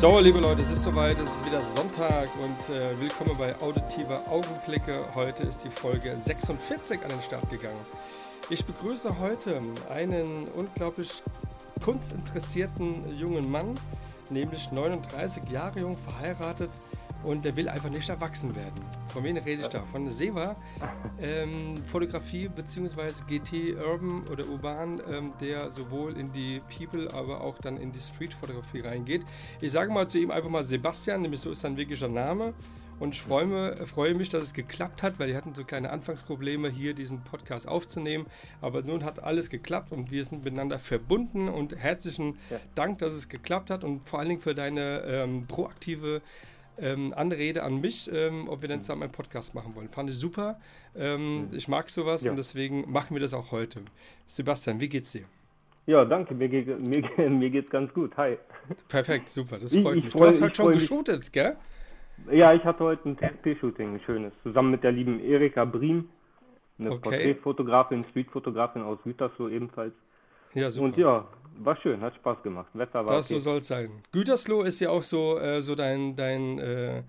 So, liebe Leute, es ist soweit, es ist wieder Sonntag und äh, willkommen bei Auditive Augenblicke. Heute ist die Folge 46 an den Start gegangen. Ich begrüße heute einen unglaublich kunstinteressierten jungen Mann, nämlich 39 Jahre jung, verheiratet und der will einfach nicht erwachsen werden. Von wem rede ich da? Von Seva, ähm, Fotografie bzw. GT Urban oder Urban, ähm, der sowohl in die People, aber auch dann in die Street-Fotografie reingeht. Ich sage mal zu ihm einfach mal Sebastian, nämlich so ist sein wirklicher Name. Und ich freue mich, freue mich, dass es geklappt hat, weil wir hatten so kleine Anfangsprobleme, hier diesen Podcast aufzunehmen. Aber nun hat alles geklappt und wir sind miteinander verbunden. Und herzlichen ja. Dank, dass es geklappt hat und vor allen Dingen für deine ähm, proaktive ähm, Anrede an mich, ähm, ob wir dann zusammen einen Podcast machen wollen. Fand ich super. Ähm, mhm. Ich mag sowas ja. und deswegen machen wir das auch heute. Sebastian, wie geht's dir? Ja, danke. Mir, geht, mir, mir geht's ganz gut. Hi. Perfekt, super. Das freut ich, mich. Du hast heute schon geshootet, gell? Ja, ich hatte heute ein TFP-Shooting, ein schönes. Zusammen mit der lieben Erika Briem, eine okay. Porträtfotografin, Streetfotografin aus Gütersloh ebenfalls. Ja, super. Und ja, war schön, hat Spaß gemacht. Wetter war Das okay. so soll es sein. Gütersloh ist ja auch so, äh, so dein, dein äh,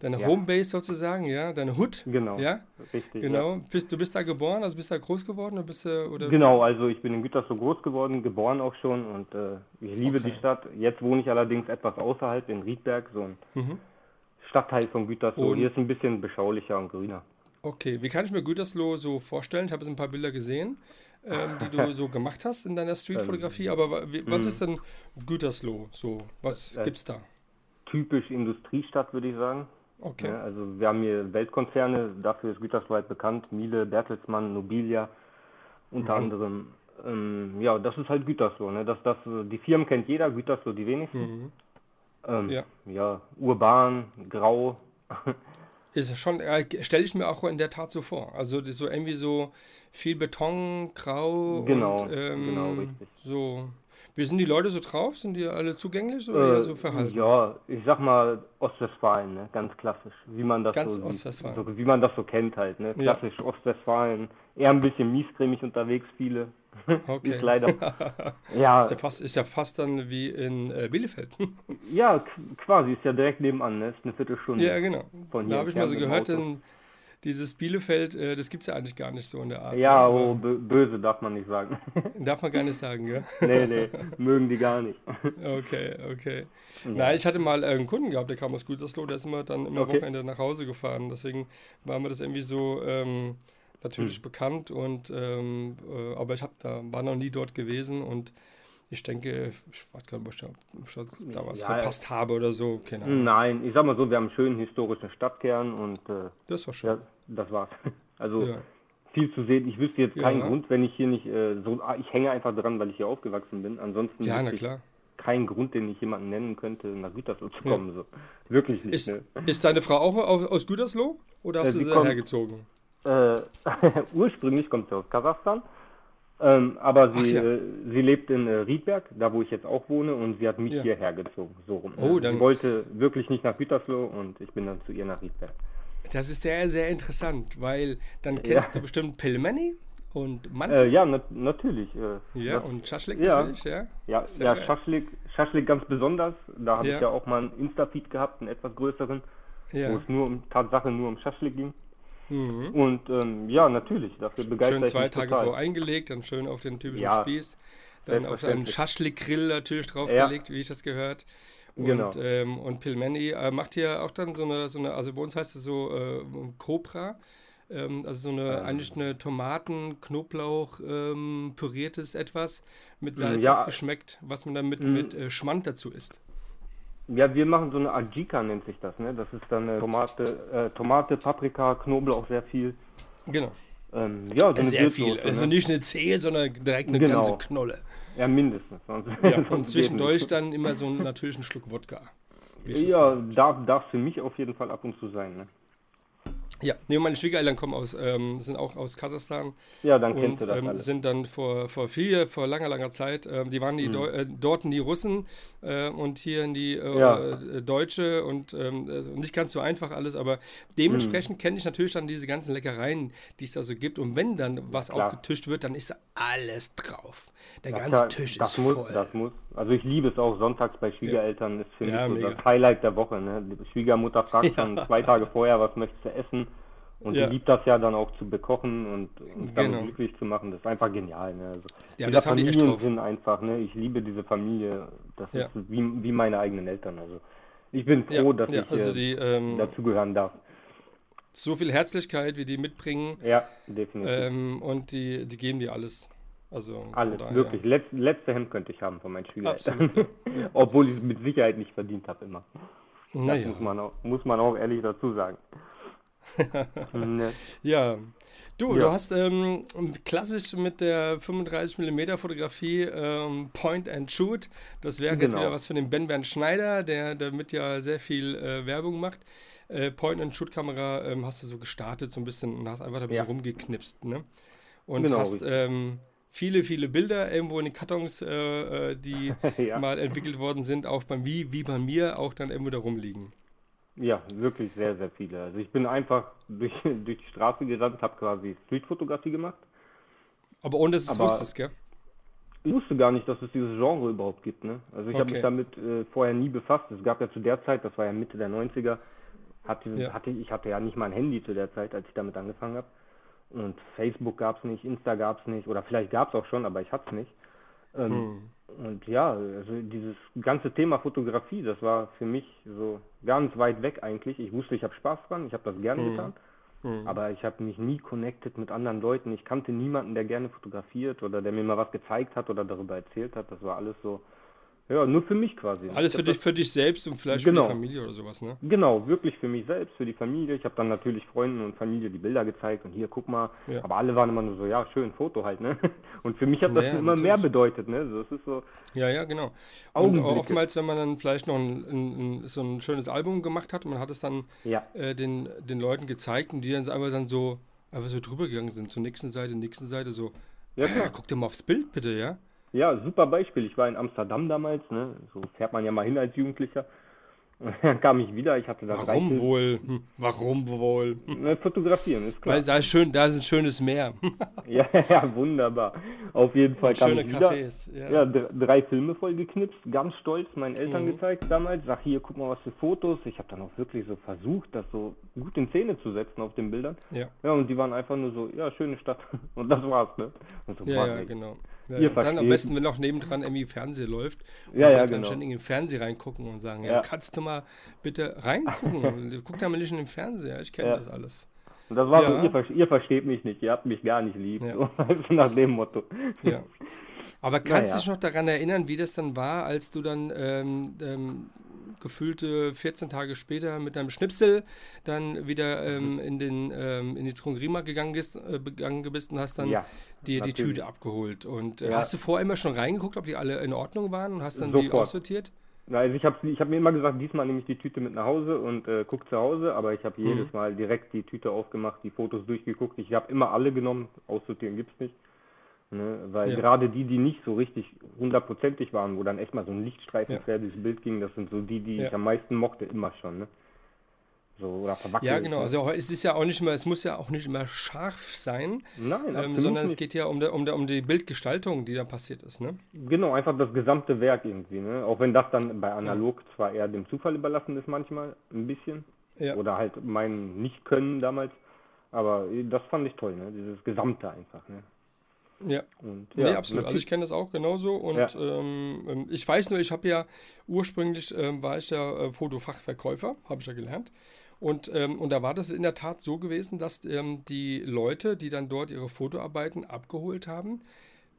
deine ja. Homebase sozusagen, ja, deine Hut. Genau. Ja, richtig. Genau. Ja. Bist, du bist da geboren, also bist da groß geworden oder bist du, oder? Genau, also ich bin in Gütersloh groß geworden, geboren auch schon und äh, ich liebe okay. die Stadt. Jetzt wohne ich allerdings etwas außerhalb in Riedberg, so ein mhm. Stadtteil von Gütersloh. Und Hier ist ein bisschen beschaulicher und grüner. Okay, wie kann ich mir Gütersloh so vorstellen? Ich habe jetzt ein paar Bilder gesehen ähm, die du so gemacht hast in deiner Streetfotografie. Ähm, Aber was ist denn Gütersloh? So, was äh, gibt's da? Typisch Industriestadt, würde ich sagen. Okay. Ja, also wir haben hier Weltkonzerne, dafür ist Gütersloh halt bekannt. Miele, Bertelsmann, Nobilia unter mhm. anderem. Ähm, ja, das ist halt Gütersloh. Ne? Das, das, die Firmen kennt jeder, Gütersloh die wenigsten. Mhm. Ähm, ja. ja, urban, grau. Ist schon, äh, stelle ich mir auch in der Tat so vor. Also so irgendwie so viel Beton, grau genau, und ähm, genau, richtig. so. Wie sind die Leute so drauf? Sind die alle zugänglich oder äh, so verhalten? Ja, ich sag mal Ostwestfalen, ne? ganz klassisch, wie man das ganz so, so wie man das so kennt halt, ne? Klassisch ja. Ostwestfalen, eher ein bisschen miescremig unterwegs, viele. Okay. ist leider. ja. Ist ja, fast, ist ja fast dann wie in äh, Bielefeld. ja, quasi, ist ja direkt nebenan, ne? Ist eine Viertelstunde. Ja, genau. da habe ich mal so gehört, in, dieses Bielefeld, äh, das gibt es ja eigentlich gar nicht so in der Art. Ja, ne? oh, böse darf man nicht sagen. Darf man gar nicht sagen, ja? nee, nee, mögen die gar nicht. okay, okay. Ja. Nein, ich hatte mal äh, einen Kunden gehabt, der kam aus Gütersloh, der ist immer dann immer okay. Wochenende nach Hause gefahren. Deswegen war mir das irgendwie so ähm, natürlich hm. bekannt und ähm, äh, aber ich hab da war noch nie dort gewesen und ich denke, ich weiß gar nicht, ob ich da was ja, verpasst habe oder so. Keine Ahnung. Nein, ich sag mal so, wir haben einen schönen historischen Stadtkern und äh, das war schön. Ja, das war's. Also ja. viel zu sehen. Ich wüsste jetzt keinen Grund, wenn ich hier nicht äh, so. Ah, ich hänge einfach dran, weil ich hier aufgewachsen bin. Ansonsten ja, na klar. keinen Grund, den ich jemanden nennen könnte, nach Gütersloh zu kommen. So. Wirklich nicht. Ist, ne? ist deine Frau auch aus, aus Gütersloh oder hast äh, du sie hergezogen? Äh, ursprünglich kommt sie aus Kasachstan. Ähm, aber sie, ja. äh, sie lebt in äh, Riedberg, da wo ich jetzt auch wohne, und sie hat mich ja. hierher gezogen. So rum. Oh, dann sie wollte wirklich nicht nach Gütersloh und ich bin dann zu ihr nach Riedberg. Das ist sehr, sehr interessant, weil dann kennst ja. du bestimmt Pilmeni und Mantel. Äh, ja, na natürlich. Äh, ja, das, und Schaschlik natürlich, ja. Ja, ja Schaschlik, Schaschlik ganz besonders. Da habe ich ja auch mal einen Insta-Feed gehabt, einen etwas größeren, wo es nur um Tatsache nur um Schaschlik ging. Mhm. Und ähm, ja, natürlich, dafür begeistert Schön zwei Tage vor eingelegt, dann schön auf den typischen ja, Spieß, dann auf einen Schaschlik-Grill natürlich draufgelegt, ja. wie ich das gehört. Und, genau. ähm, und Pilmeni äh, macht hier auch dann so eine, so eine, also bei uns heißt es so äh, Cobra, ähm, also so eine, ähm. eigentlich eine Tomaten, Knoblauch, ähm, püriertes etwas mit Salz ja. abgeschmeckt, was man dann mit, mhm. mit äh, Schmand dazu isst. Ja, wir machen so eine Ajika, nennt sich das. Ne? Das ist dann eine Tomate, äh, Tomate, Paprika, Knoblauch sehr viel. Genau. Ähm, ja, so sehr viel. Also ne? Also nicht eine Zehe, sondern direkt eine genau. ganze Knolle. Ja, mindestens. Sonst, ja, und zwischendurch dann immer so einen natürlichen Schluck Wodka. Ja, darf, darf für mich auf jeden Fall ab und zu sein. Ne? Ja, nee, meine Schwiegereltern kommen aus, ähm, sind auch aus Kasachstan. Ja, dann kennst und, du das ähm, alles. sind dann vor, vor viel, vor langer, langer Zeit, ähm, die waren die. Deu äh, dort in die Russen äh, und hier in die äh, ja. Äh, Deutsche und ähm, also nicht ganz so einfach alles, aber dementsprechend mhm. kenne ich natürlich dann diese ganzen Leckereien, die es da so gibt. Und wenn dann was ja, aufgetischt wird, dann ist da alles drauf. Der ganze klar, Tisch ist muss, voll. Das muss. Also ich liebe es auch sonntags bei Schwiegereltern, ja. ist für mich so mega. das Highlight der Woche. Ne? Die Schwiegermutter fragt dann zwei Tage vorher, was möchtest du essen? Und ja. die liebt das ja dann auch zu bekochen und, dann genau. glücklich zu machen. Das ist einfach genial. Ne? Also ja, das Familiensinn einfach. Ne? Ich liebe diese Familie. Das ja. ist wie, wie meine eigenen Eltern. Also ich bin froh, ja, dass ich also die, ähm, dazugehören darf. So viel Herzlichkeit, wie die mitbringen. Ja, definitiv. Ähm, und die, die geben dir alles. Also alles, wirklich. Letz, letzte Hemd könnte ich haben von meinen Schwiegereltern. Obwohl ich es mit Sicherheit nicht verdient habe immer. Naja. Das muss man, auch, muss man auch ehrlich dazu sagen. ne. Ja. Du, ja. du hast ähm, klassisch mit der 35mm Fotografie ähm, Point and Shoot. Das wäre genau. jetzt wieder was für den Ben Bernd Schneider, der damit ja sehr viel äh, Werbung macht. Äh, Point and Shoot Kamera ähm, hast du so gestartet so ein bisschen und hast einfach ein bisschen ja. rumgeknipst, ne? Und genau, hast viele, viele Bilder irgendwo in den Kartons, äh, äh die ja. mal entwickelt worden sind, auch bei mir, wie bei mir, auch dann irgendwo da rumliegen. Ja, wirklich sehr, sehr viele. Also ich bin einfach durch, durch die Straße gerannt, habe quasi Streetfotografie gemacht. Aber ohne dass du es wusstest, gell? Ich wusste gar nicht, dass es dieses Genre überhaupt gibt. Ne? Also ich okay. habe mich damit äh, vorher nie befasst. Es gab ja zu der Zeit, das war ja Mitte der 90er, hatte, ja. hatte ich hatte ja nicht mal ein Handy zu der Zeit, als ich damit angefangen habe. Und Facebook gab es nicht, Insta gab es nicht, oder vielleicht gab es auch schon, aber ich hatte es nicht. Ähm, hm. Und ja, also dieses ganze Thema Fotografie, das war für mich so ganz weit weg eigentlich. Ich wusste, ich habe Spaß dran, ich habe das gerne hm. getan. Hm. Aber ich habe mich nie connected mit anderen Leuten. Ich kannte niemanden, der gerne fotografiert oder der mir mal was gezeigt hat oder darüber erzählt hat. Das war alles so, ja, nur für mich quasi. Alles für dich, für dich selbst und vielleicht genau. für die Familie oder sowas, ne? Genau, wirklich für mich selbst, für die Familie. Ich habe dann natürlich Freunden und Familie die Bilder gezeigt und hier, guck mal. Ja. Aber alle waren immer nur so, ja, schön, Foto halt, ne? Und für mich hat das ja, immer natürlich. mehr bedeutet, ne? Das ist so. Ja, ja, genau. Und oftmals, wenn man dann vielleicht noch ein, ein, so ein schönes Album gemacht hat, man hat es dann ja. äh, den, den Leuten gezeigt und die dann einfach dann so, einfach so drüber gegangen sind, zur nächsten Seite, nächsten Seite, so, ja, ah, guck dir mal aufs Bild bitte, ja? Ja, super Beispiel. Ich war in Amsterdam damals, ne? So fährt man ja mal hin als Jugendlicher. Und dann kam ich wieder, ich hatte da Warum wohl? Hm, warum wohl? Na, fotografieren, ist klar. Weil da ist, schön, da ist ein schönes Meer. ja, ja, wunderbar. Auf jeden Fall Und kam schöne ich wieder. Cafés, ja. ja, drei Filme voll geknipst, ganz stolz meinen Eltern mhm. gezeigt damals. Sag hier, guck mal, was für Fotos. Ich habe dann auch wirklich so versucht, das so gut in Szene zu setzen auf den Bildern. Ja. Ja, und die waren einfach nur so, ja, schöne Stadt. Und das war's, ne? So, ja, ja, genau. Ja, Ihr dann am besten, wenn auch nebendran irgendwie Fernseher läuft und ja, ja, genau. ständig in den Fernseher reingucken und sagen, ja, kannst du mal bitte reingucken? Guck da mal nicht in den Fernseher, ich kenne das alles. Und das war so, ihr, ihr, versteht mich nicht, ihr habt mich gar nicht lieb. So, nach dem Motto. Ja. Aber kannst du dich noch daran erinnern, wie das dann war, als du dann ähm, ähm, gefühlte 14 Tage später mit deinem Schnipsel dann wieder ähm, mhm. in, den, ähm, in die Trungrima gegangen, bist, äh, gegangen bist und hast dann ja, dir die Tüte abgeholt. Und äh, ja. hast du vorher immer schon reingeguckt, ob die alle in Ordnung waren und hast dann Sofort. die aussortiert? Also ich habe ich hab mir immer gesagt, diesmal nehme ich die Tüte mit nach Hause und äh, gucke zu Hause, aber ich habe mhm. jedes Mal direkt die Tüte aufgemacht, die Fotos durchgeguckt. Ich habe immer alle genommen, aussortieren gibt es nicht. Ne? Weil ja. gerade die, die nicht so richtig hundertprozentig waren, wo dann echt mal so ein Lichtstreifen ja. quer durchs Bild ging, das sind so die, die ja. ich am meisten mochte, immer schon. Ne? So, oder Ja, genau. Also es ist ja auch nicht mehr, es muss ja auch nicht immer scharf sein, Nein, ähm, sondern es geht ja um, der, um, der, um die Bildgestaltung, die da passiert ist. Ne? Genau, einfach das gesamte Werk irgendwie. Ne? Auch wenn das dann bei analog zwar eher dem Zufall überlassen ist manchmal, ein bisschen. Ja. Oder halt mein Nicht-Können damals. Aber das fand ich toll, ne? dieses Gesamte einfach. Ne? Ja. Und, ja, nee, absolut. Also ich kenne das auch genauso und ja. ähm, ähm ich weiß nur, ich habe ja ursprünglich ähm, war ich ja äh, Fotofachverkäufer, habe ich ja gelernt. Und, ähm, und da war das in der Tat so gewesen, dass ähm, die Leute, die dann dort ihre Fotoarbeiten abgeholt haben,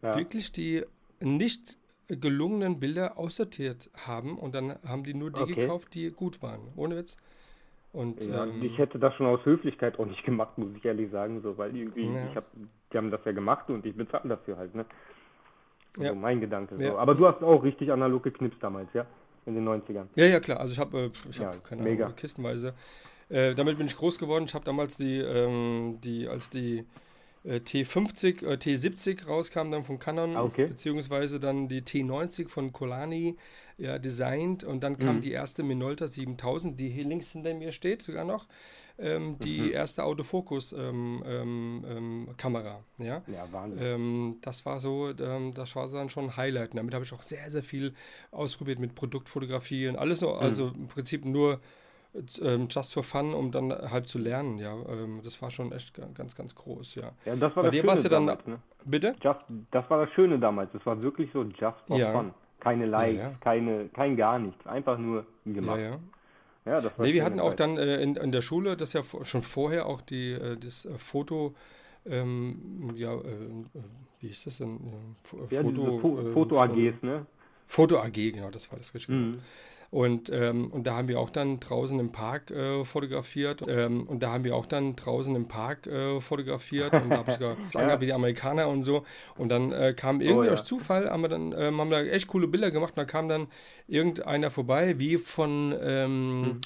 ja. wirklich die nicht gelungenen Bilder aussortiert haben und dann haben die nur die okay. gekauft, die gut waren. Ohne Witz. Und, ja, ähm, ich hätte das schon aus Höflichkeit auch nicht gemacht, muss ich ehrlich sagen, so, weil irgendwie, ja. ich hab, die haben das ja gemacht und ich bezahle dafür halt, ne? Also ja. mein Gedanke. So. Aber du hast auch richtig analog geknipst damals, ja? In den 90ern. Ja, ja, klar. Also ich habe, äh, ich habe ja, keine mega. Ahnung, kistenweise. Äh, damit bin ich groß geworden. Ich habe damals die, ähm, die, als die äh, T50, äh, T70 rauskam dann von Canon, ah, okay. beziehungsweise dann die T90 von Colani ja, designt und dann kam mhm. die erste Minolta 7000, die hier links hinter mir steht sogar noch, ähm, die mhm. erste Autofokus-Kamera. Ähm, ähm, ähm ja, ja Wahnsinn. Ähm, das war so, das war dann schon ein Highlight. Und damit habe ich auch sehr, sehr viel ausprobiert mit Produktfotografie und alles nur, mhm. also im Prinzip nur just for fun, um dann halt zu lernen, ja. Das war schon echt ganz, ganz groß, ja. Ja, das war Bei das dir Schöne dann, damals, ne? Bitte? Just, das war das Schöne damals. Das war wirklich so just for ja. fun. Keine Likes, ja, ja. keine, kein gar nichts. Einfach nur gemacht. Ja, ja. Ja, das nee, wir hatten auch dann äh, in, in der Schule, das ja schon vorher auch die, äh, das äh, Foto, ähm, ja, äh, äh, wie hieß das denn? Foto, ja, Fo Foto AGs, ne? Foto AG, genau, das war das richtig. Mhm. Und, ähm, und da haben wir auch dann draußen im Park äh, fotografiert. Ähm, und da haben wir auch dann draußen im Park äh, fotografiert. Und da habe ich sogar ja. wie die Amerikaner und so. Und dann äh, kam irgendwie oh, ja. aus Zufall, haben wir dann ähm, haben da echt coole Bilder gemacht. Und da kam dann irgendeiner vorbei, wie von ähm, hm.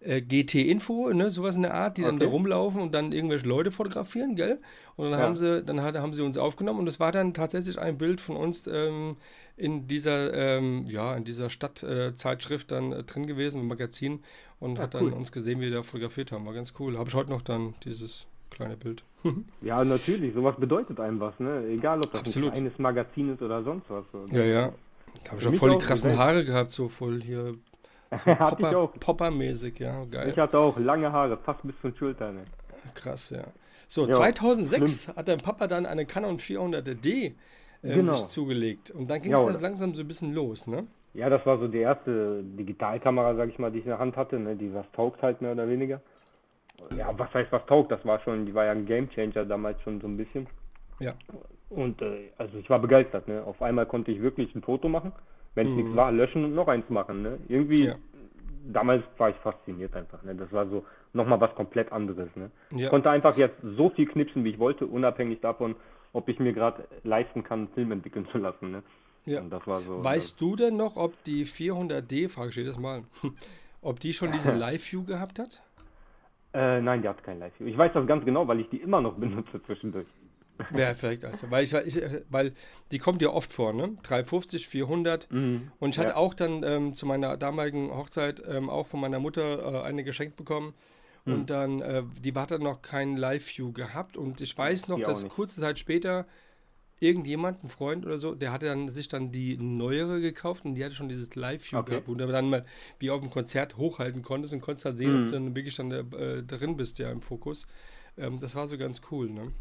Äh, GT-Info, ne, sowas in der Art, die okay. dann da rumlaufen und dann irgendwelche Leute fotografieren, gell? Und dann ja. haben sie, dann hat, haben sie uns aufgenommen und es war dann tatsächlich ein Bild von uns ähm, in dieser, ähm, ja, in dieser Stadtzeitschrift äh, dann äh, drin gewesen, im Magazin und ja, hat dann cool. uns gesehen, wie wir da fotografiert haben. War ganz cool. Habe ich heute noch dann dieses kleine Bild. ja, natürlich. Sowas bedeutet einem was, ne? Egal, ob das Absolut. ein kleines Magazin ist oder sonst was. Ja, ja. Da habe ich auch voll die krassen Haare gehabt, so voll hier. So Popper, Popper-mäßig, ja, geil. Ich hatte auch lange Haare, fast bis zum Schultern. Ne? Krass, ja. So, ja, 2006 schlimm. hat dein Papa dann eine Canon 400D ähm, genau. sich zugelegt. Und dann ging es halt langsam so ein bisschen los, ne? Ja, das war so die erste Digitalkamera, sag ich mal, die ich in der Hand hatte, ne? die was taugt halt mehr oder weniger. Ja, was heißt was taugt? Das war schon, die war ja ein Gamechanger damals schon so ein bisschen. Ja. Und äh, also ich war begeistert, ne? Auf einmal konnte ich wirklich ein Foto machen, wenn es mhm. nichts war, löschen und noch eins machen, ne? Irgendwie, ja. damals war ich fasziniert einfach, ne? Das war so nochmal was komplett anderes, ne? Ja. Ich konnte einfach jetzt so viel knipsen, wie ich wollte, unabhängig davon, ob ich mir gerade leisten kann, einen Film entwickeln zu lassen. Ne? Ja. So, weißt du denn noch, ob die 400D, frage ich das mal, ob die schon diesen Live-View gehabt hat? Äh, nein, die hat kein Live-View. Ich weiß das ganz genau, weil ich die immer noch benutze zwischendurch. Ja, vielleicht also. Weil, ich, ich, weil die kommt ja oft vor, ne? 350, 400. Mhm, und ich hatte auch dann ähm, zu meiner damaligen Hochzeit ähm, auch von meiner Mutter äh, eine geschenkt bekommen. Hm. Und dann, äh, die hat dann noch keinen Live-View gehabt. Und ich weiß noch, die dass kurze Zeit später irgendjemand, ein Freund oder so, der hatte dann sich dann die neuere gekauft und die hatte schon dieses Live-View okay. gehabt, wo du dann mal wie auf dem Konzert hochhalten konntest und konntest halt sehen, mhm. ob du dann wirklich dann äh, drin bist, ja, im Fokus. Ähm, das war so ganz cool, ne?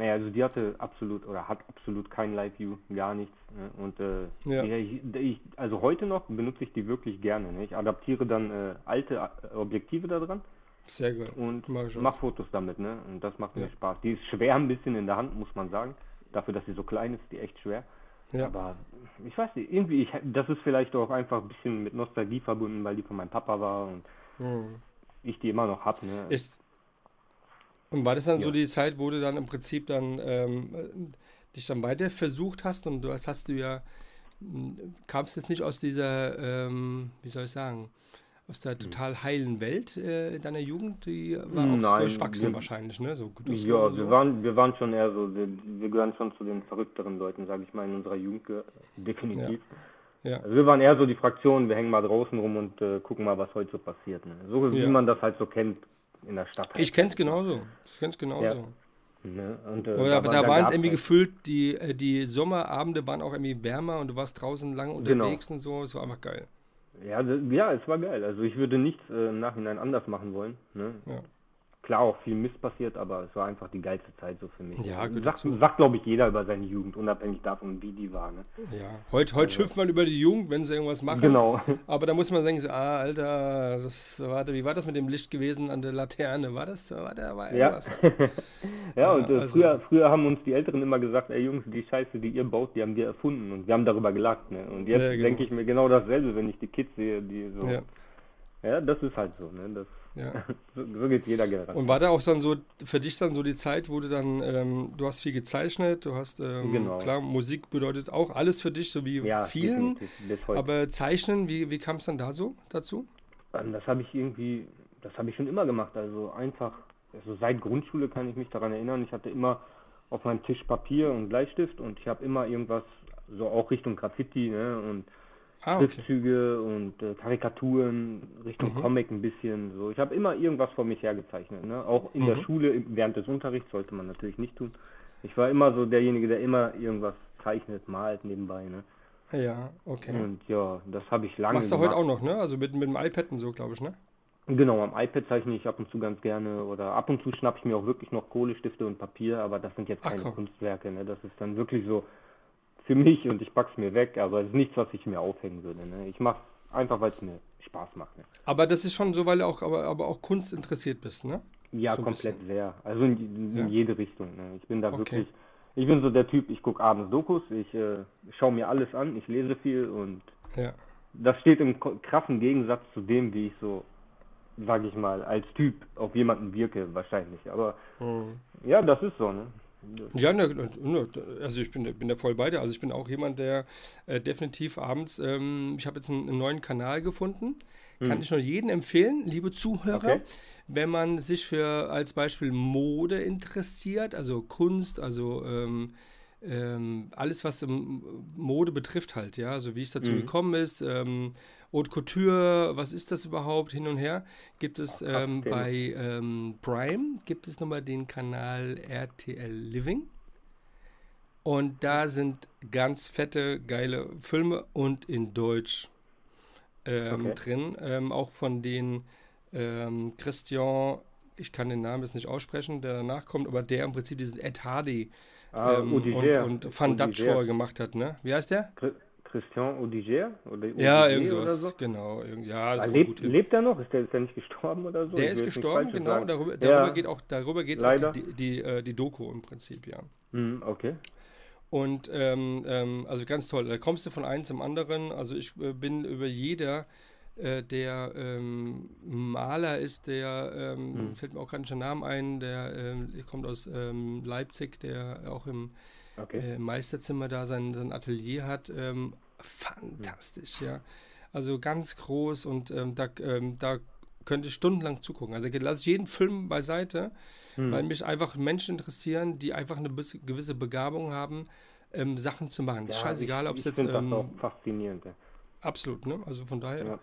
Naja, also die hatte absolut oder hat absolut kein Live-View, gar nichts. Ne? Und äh, ja. ich, ich, also heute noch benutze ich die wirklich gerne. Ne? Ich adaptiere dann äh, alte äh, Objektive da dran sehr gut. Und mach, mach Fotos damit, ne? Und das macht ja. mir Spaß. Die ist schwer ein bisschen in der Hand, muss man sagen. Dafür, dass sie so klein ist, die echt schwer. Ja. Aber ich weiß nicht, irgendwie, ich, das ist vielleicht auch einfach ein bisschen mit Nostalgie verbunden, weil die von meinem Papa war und mhm. ich die immer noch habe. Ne? Ist, und war das dann ja. so die Zeit, wo du dann im Prinzip dann ähm, dich dann weiter versucht hast und du hast, hast du ja, kamst jetzt nicht aus dieser, ähm, wie soll ich sagen, aus der total heilen Welt äh, deiner Jugend, die war auch Nein, durchwachsen wir, wahrscheinlich, ne? So, ja, so. wir, waren, wir waren schon eher so, wir, wir gehören schon zu den verrückteren Leuten, sage ich mal, in unserer Jugend, definitiv. Ja. ja. Also wir waren eher so die Fraktion, wir hängen mal draußen rum und äh, gucken mal, was heute so passiert. Ne? So wie ja. man das halt so kennt in der Stadt. Halt. Ich kenn's genauso. Ich kenn's genauso. Ja. Ne? Und, äh, aber da, da waren es irgendwie halt. gefüllt, die, äh, die Sommerabende waren auch irgendwie wärmer und du warst draußen lang genau. unterwegs genau. und so, es war einfach geil. Ja, ja, es war geil. Also ich würde nichts äh, im Nachhinein anders machen wollen. Ne? Ja klar auch viel Mist passiert, aber es war einfach die geilste Zeit so für mich. Ja, gut sagt, sagt glaube ich, jeder über seine Jugend, unabhängig davon, wie die war. Ne? Ja, heute, heute also. schimpft man über die Jugend, wenn sie irgendwas machen. Genau. Aber da muss man sagen, ah, Alter, das, warte, wie war das mit dem Licht gewesen an der Laterne? War das, war da war irgendwas? Ja, ja und äh, also. früher, früher haben uns die Älteren immer gesagt, ey Jungs, die Scheiße, die ihr baut, die haben wir erfunden und wir haben darüber gelacht. Ne? Und jetzt ja, genau. denke ich mir genau dasselbe, wenn ich die Kids sehe, die so... Ja. Ja, das ist halt so, ne? Das Ja. so, so geht jeder Generation. Und war da auch dann so für dich dann so die Zeit, wo du dann, ähm, du hast viel gezeichnet, du hast, ähm, genau. klar, Musik bedeutet auch alles für dich, so wie ja, vielen. Aber Zeichnen, wie, wie kam es dann da so dazu? Ähm, das habe ich irgendwie, das habe ich schon immer gemacht. Also einfach, also seit Grundschule kann ich mich daran erinnern, ich hatte immer auf meinem Tisch Papier und Bleistift und ich habe immer irgendwas, so auch Richtung Graffiti ne, und ah, okay. Schriftzüge und äh, Karikaturen, Richtung mhm. Comic ein bisschen. So, ich habe immer irgendwas vor mich hergezeichnet. Ne? Auch in mhm. der Schule, während des Unterrichts sollte man natürlich nicht tun. Ich war immer so derjenige, der immer irgendwas zeichnet, malt nebenbei. Ne? Ja, okay. Und ja, das habe ich lange Machst du gemacht. heute auch noch, ne? Also mit, mit dem iPad und so, glaube ich, ne? Genau, am iPad zeichne ich ab und zu ganz gerne oder ab und zu schnappe ich mir auch wirklich noch Kohlestifte und Papier, aber das sind jetzt keine Ach, Kunstwerke, ne? Das ist dann wirklich so für mich und ich pack's mir weg, aber es ist nichts, was ich mir aufhängen würde, ne? Ich mache einfach, weil es mir Spaß macht. Ne? Aber das ist schon so, weil du auch, aber, aber auch Kunst interessiert bist, ne? Ja, so komplett sehr. Also in, in ja. jede Richtung. Ne? Ich bin da okay. wirklich, ich bin so der Typ, ich gucke abends Dokus, ich äh, schaue mir alles an, ich lese viel und ja. das steht im krassen Gegensatz zu dem, wie ich so sage ich mal, als Typ auf jemanden wirke, wahrscheinlich. Aber mhm. ja, das ist so, ne? Ja, ne, ne, also ich bin, bin da voll bei dir. Also ich bin auch jemand, der äh, definitiv abends, ähm, ich habe jetzt einen, einen, neuen Kanal gefunden. Kann mhm. ich nur jedem empfehlen, liebe Zuhörer, okay. wenn man sich für als Beispiel Mode interessiert, also Kunst, also ähm, ähm, alles, was Mode betrifft halt, ja, also wie es dazu mhm. gekommen ist, ähm, Haute Couture, was ist das überhaupt, hin und her, gibt es ähm, bei ähm, Prime, gibt es nochmal den Kanal RTL Living. Und da sind ganz fette, geile Filme und in Deutsch ähm, okay. drin, ähm, auch von den Christian, ich kann den Namen jetzt nicht aussprechen, der danach kommt, aber der im Prinzip diesen Ed Hardy Ah, ähm, und, und Van Dutch vorher gemacht hat, ne? Wie heißt der? Christian Odiger? Oder ja, irgendwas, so? genau. Ja, das ah, lebt, lebt er noch? Ist der, ist der nicht gestorben oder so? Der ist gestorben, genau. Darüber, darüber ja. geht auch, darüber geht auch die, die, äh, die, Doku im Prinzip, ja. Mm, okay. Und ähm, ähm, also ganz toll. Da kommst du von einem zum anderen. Also ich äh, bin über jeder äh, der ähm, Maler ist, der, ähm, hm. fällt mir auch gerade nicht der Name ein, der ähm, kommt aus ähm, Leipzig, der auch im okay. äh, Meisterzimmer da sein, sein Atelier hat. Ähm, fantastisch, hm. ja. Also ganz groß und ähm, da, da könnte ich stundenlang zugucken. Also lasse ich jeden Film beiseite, hm. weil mich einfach Menschen interessieren, die einfach eine gewisse Begabung haben, Sachen zu machen. Ja, Scheißegal, ob es jetzt. Ich finde das auch faszinierend. Absolut, ne? Also von daher. Ja.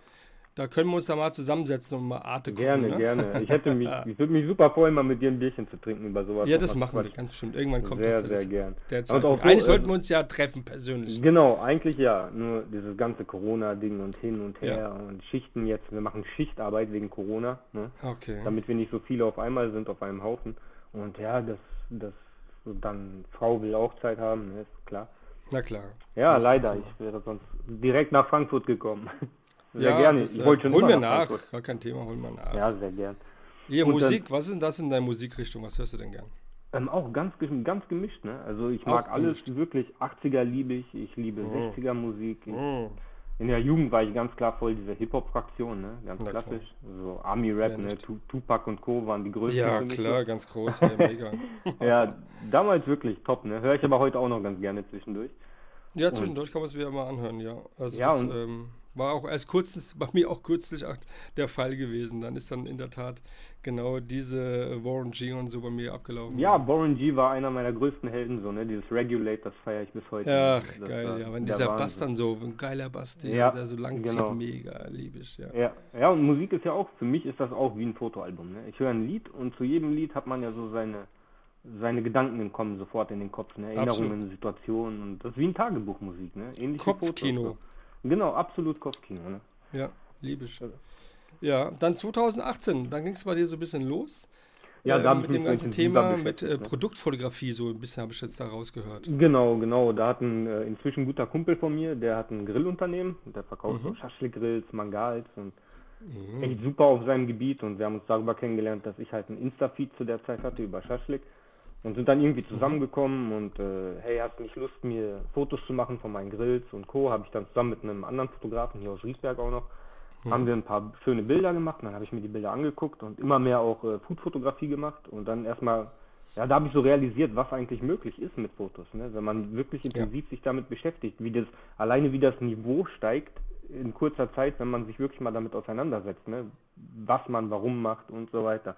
Da können wir uns da mal zusammensetzen und mal Arte gucken. Gerne, ne? gerne. Ich hätte mich, ich würde mich super freuen, mal mit dir ein Bierchen zu trinken über sowas. Ja, das machen wir ganz bestimmt. Irgendwann kommt sehr, das. Sehr, sehr gern. Der Zeitpunkt. eigentlich so, sollten wir uns ja treffen, persönlich. Genau, eigentlich ja. Nur dieses ganze Corona-Ding und hin und her ja. und Schichten jetzt. Wir machen Schichtarbeit wegen Corona. Ne? Okay. Damit wir nicht so viele auf einmal sind, auf einem Haufen. Und ja, das, das dann Frau will auch Zeit haben, ne? ist klar. Na klar. Ja, leider. Ich wäre sonst direkt nach Frankfurt gekommen. Sehr ja, gerne. Das, schon holen wir nach. Frankfurt. Gar kein Thema, holen wir nach. Ja, sehr gern. Hier, Und Musik, dann, was ist denn das in deiner Musikrichtung? Was hörst du denn gern? Ähm, auch ganz, ganz gemischt, ne? Also ich mag auch alles gemischt. wirklich. 80er liebe ich, ich liebe oh. 60er Musik. Oh. In der Jugend war ich ganz klar voll diese Hip-Hop-Fraktion, ne? Ganz Na klassisch. Klar. So Army-Rap, ja, ne? Tupac und Co. waren die größten. Ja, klar, ganz groß, ja, mega. ja, damals wirklich top, ne? Höre ich aber heute auch noch ganz gerne zwischendurch. Ja, zwischendurch und, kann man es wieder mal anhören, ja. Also ja, das, und, ähm, war auch erst kurzes, bei mir auch kürzlich der Fall gewesen. Dann ist dann in der Tat genau diese Warren G und so bei mir abgelaufen. Ja, Warren G war einer meiner größten Helden, so, ne? Dieses Regulate, das feiere ich bis heute. Ach, das geil, war, ja. Wenn dieser Wahnsinn. Bass dann so, ein geiler Bass, der, ja, der so lang genau. zieht, mega, liebe ich, ja. ja. Ja, und Musik ist ja auch, für mich ist das auch wie ein Fotoalbum, ne? Ich höre ein Lied und zu jedem Lied hat man ja so seine seine Gedanken kommen sofort in den Kopf, ne? Erinnerungen, Absolut. Situationen und das ist wie ein Tagebuchmusik, ne? Ähnlich Kopfkino. Genau, absolut Kopfkino. Ne? Ja, liebe ich. Ja, dann 2018, dann ging es bei dir so ein bisschen los. Ja, da äh, mit dem ganzen Thema mit äh, Produktfotografie, so ein bisschen habe ich jetzt da rausgehört. Genau, genau. Da hat ein äh, inzwischen guter Kumpel von mir, der hat ein Grillunternehmen, der verkauft mhm. so Schaschlik-Grills, Mangals und mhm. echt super auf seinem Gebiet und wir haben uns darüber kennengelernt, dass ich halt ein Insta-Feed zu der Zeit hatte über Schaschlik und sind dann irgendwie zusammengekommen und äh, hey, hast du nicht Lust, mir Fotos zu machen von meinen Grills und Co. Habe ich dann zusammen mit einem anderen Fotografen hier aus Riesberg auch noch mhm. haben wir ein paar schöne Bilder gemacht. Und dann habe ich mir die Bilder angeguckt und immer mehr auch äh, Foodfotografie gemacht. Und dann erstmal, ja, da habe ich so realisiert, was eigentlich möglich ist mit Fotos. Ne? Wenn man wirklich intensiv ja. sich damit beschäftigt, wie das, alleine wie das Niveau steigt in kurzer Zeit, wenn man sich wirklich mal damit auseinandersetzt, ne? was man warum macht und so weiter.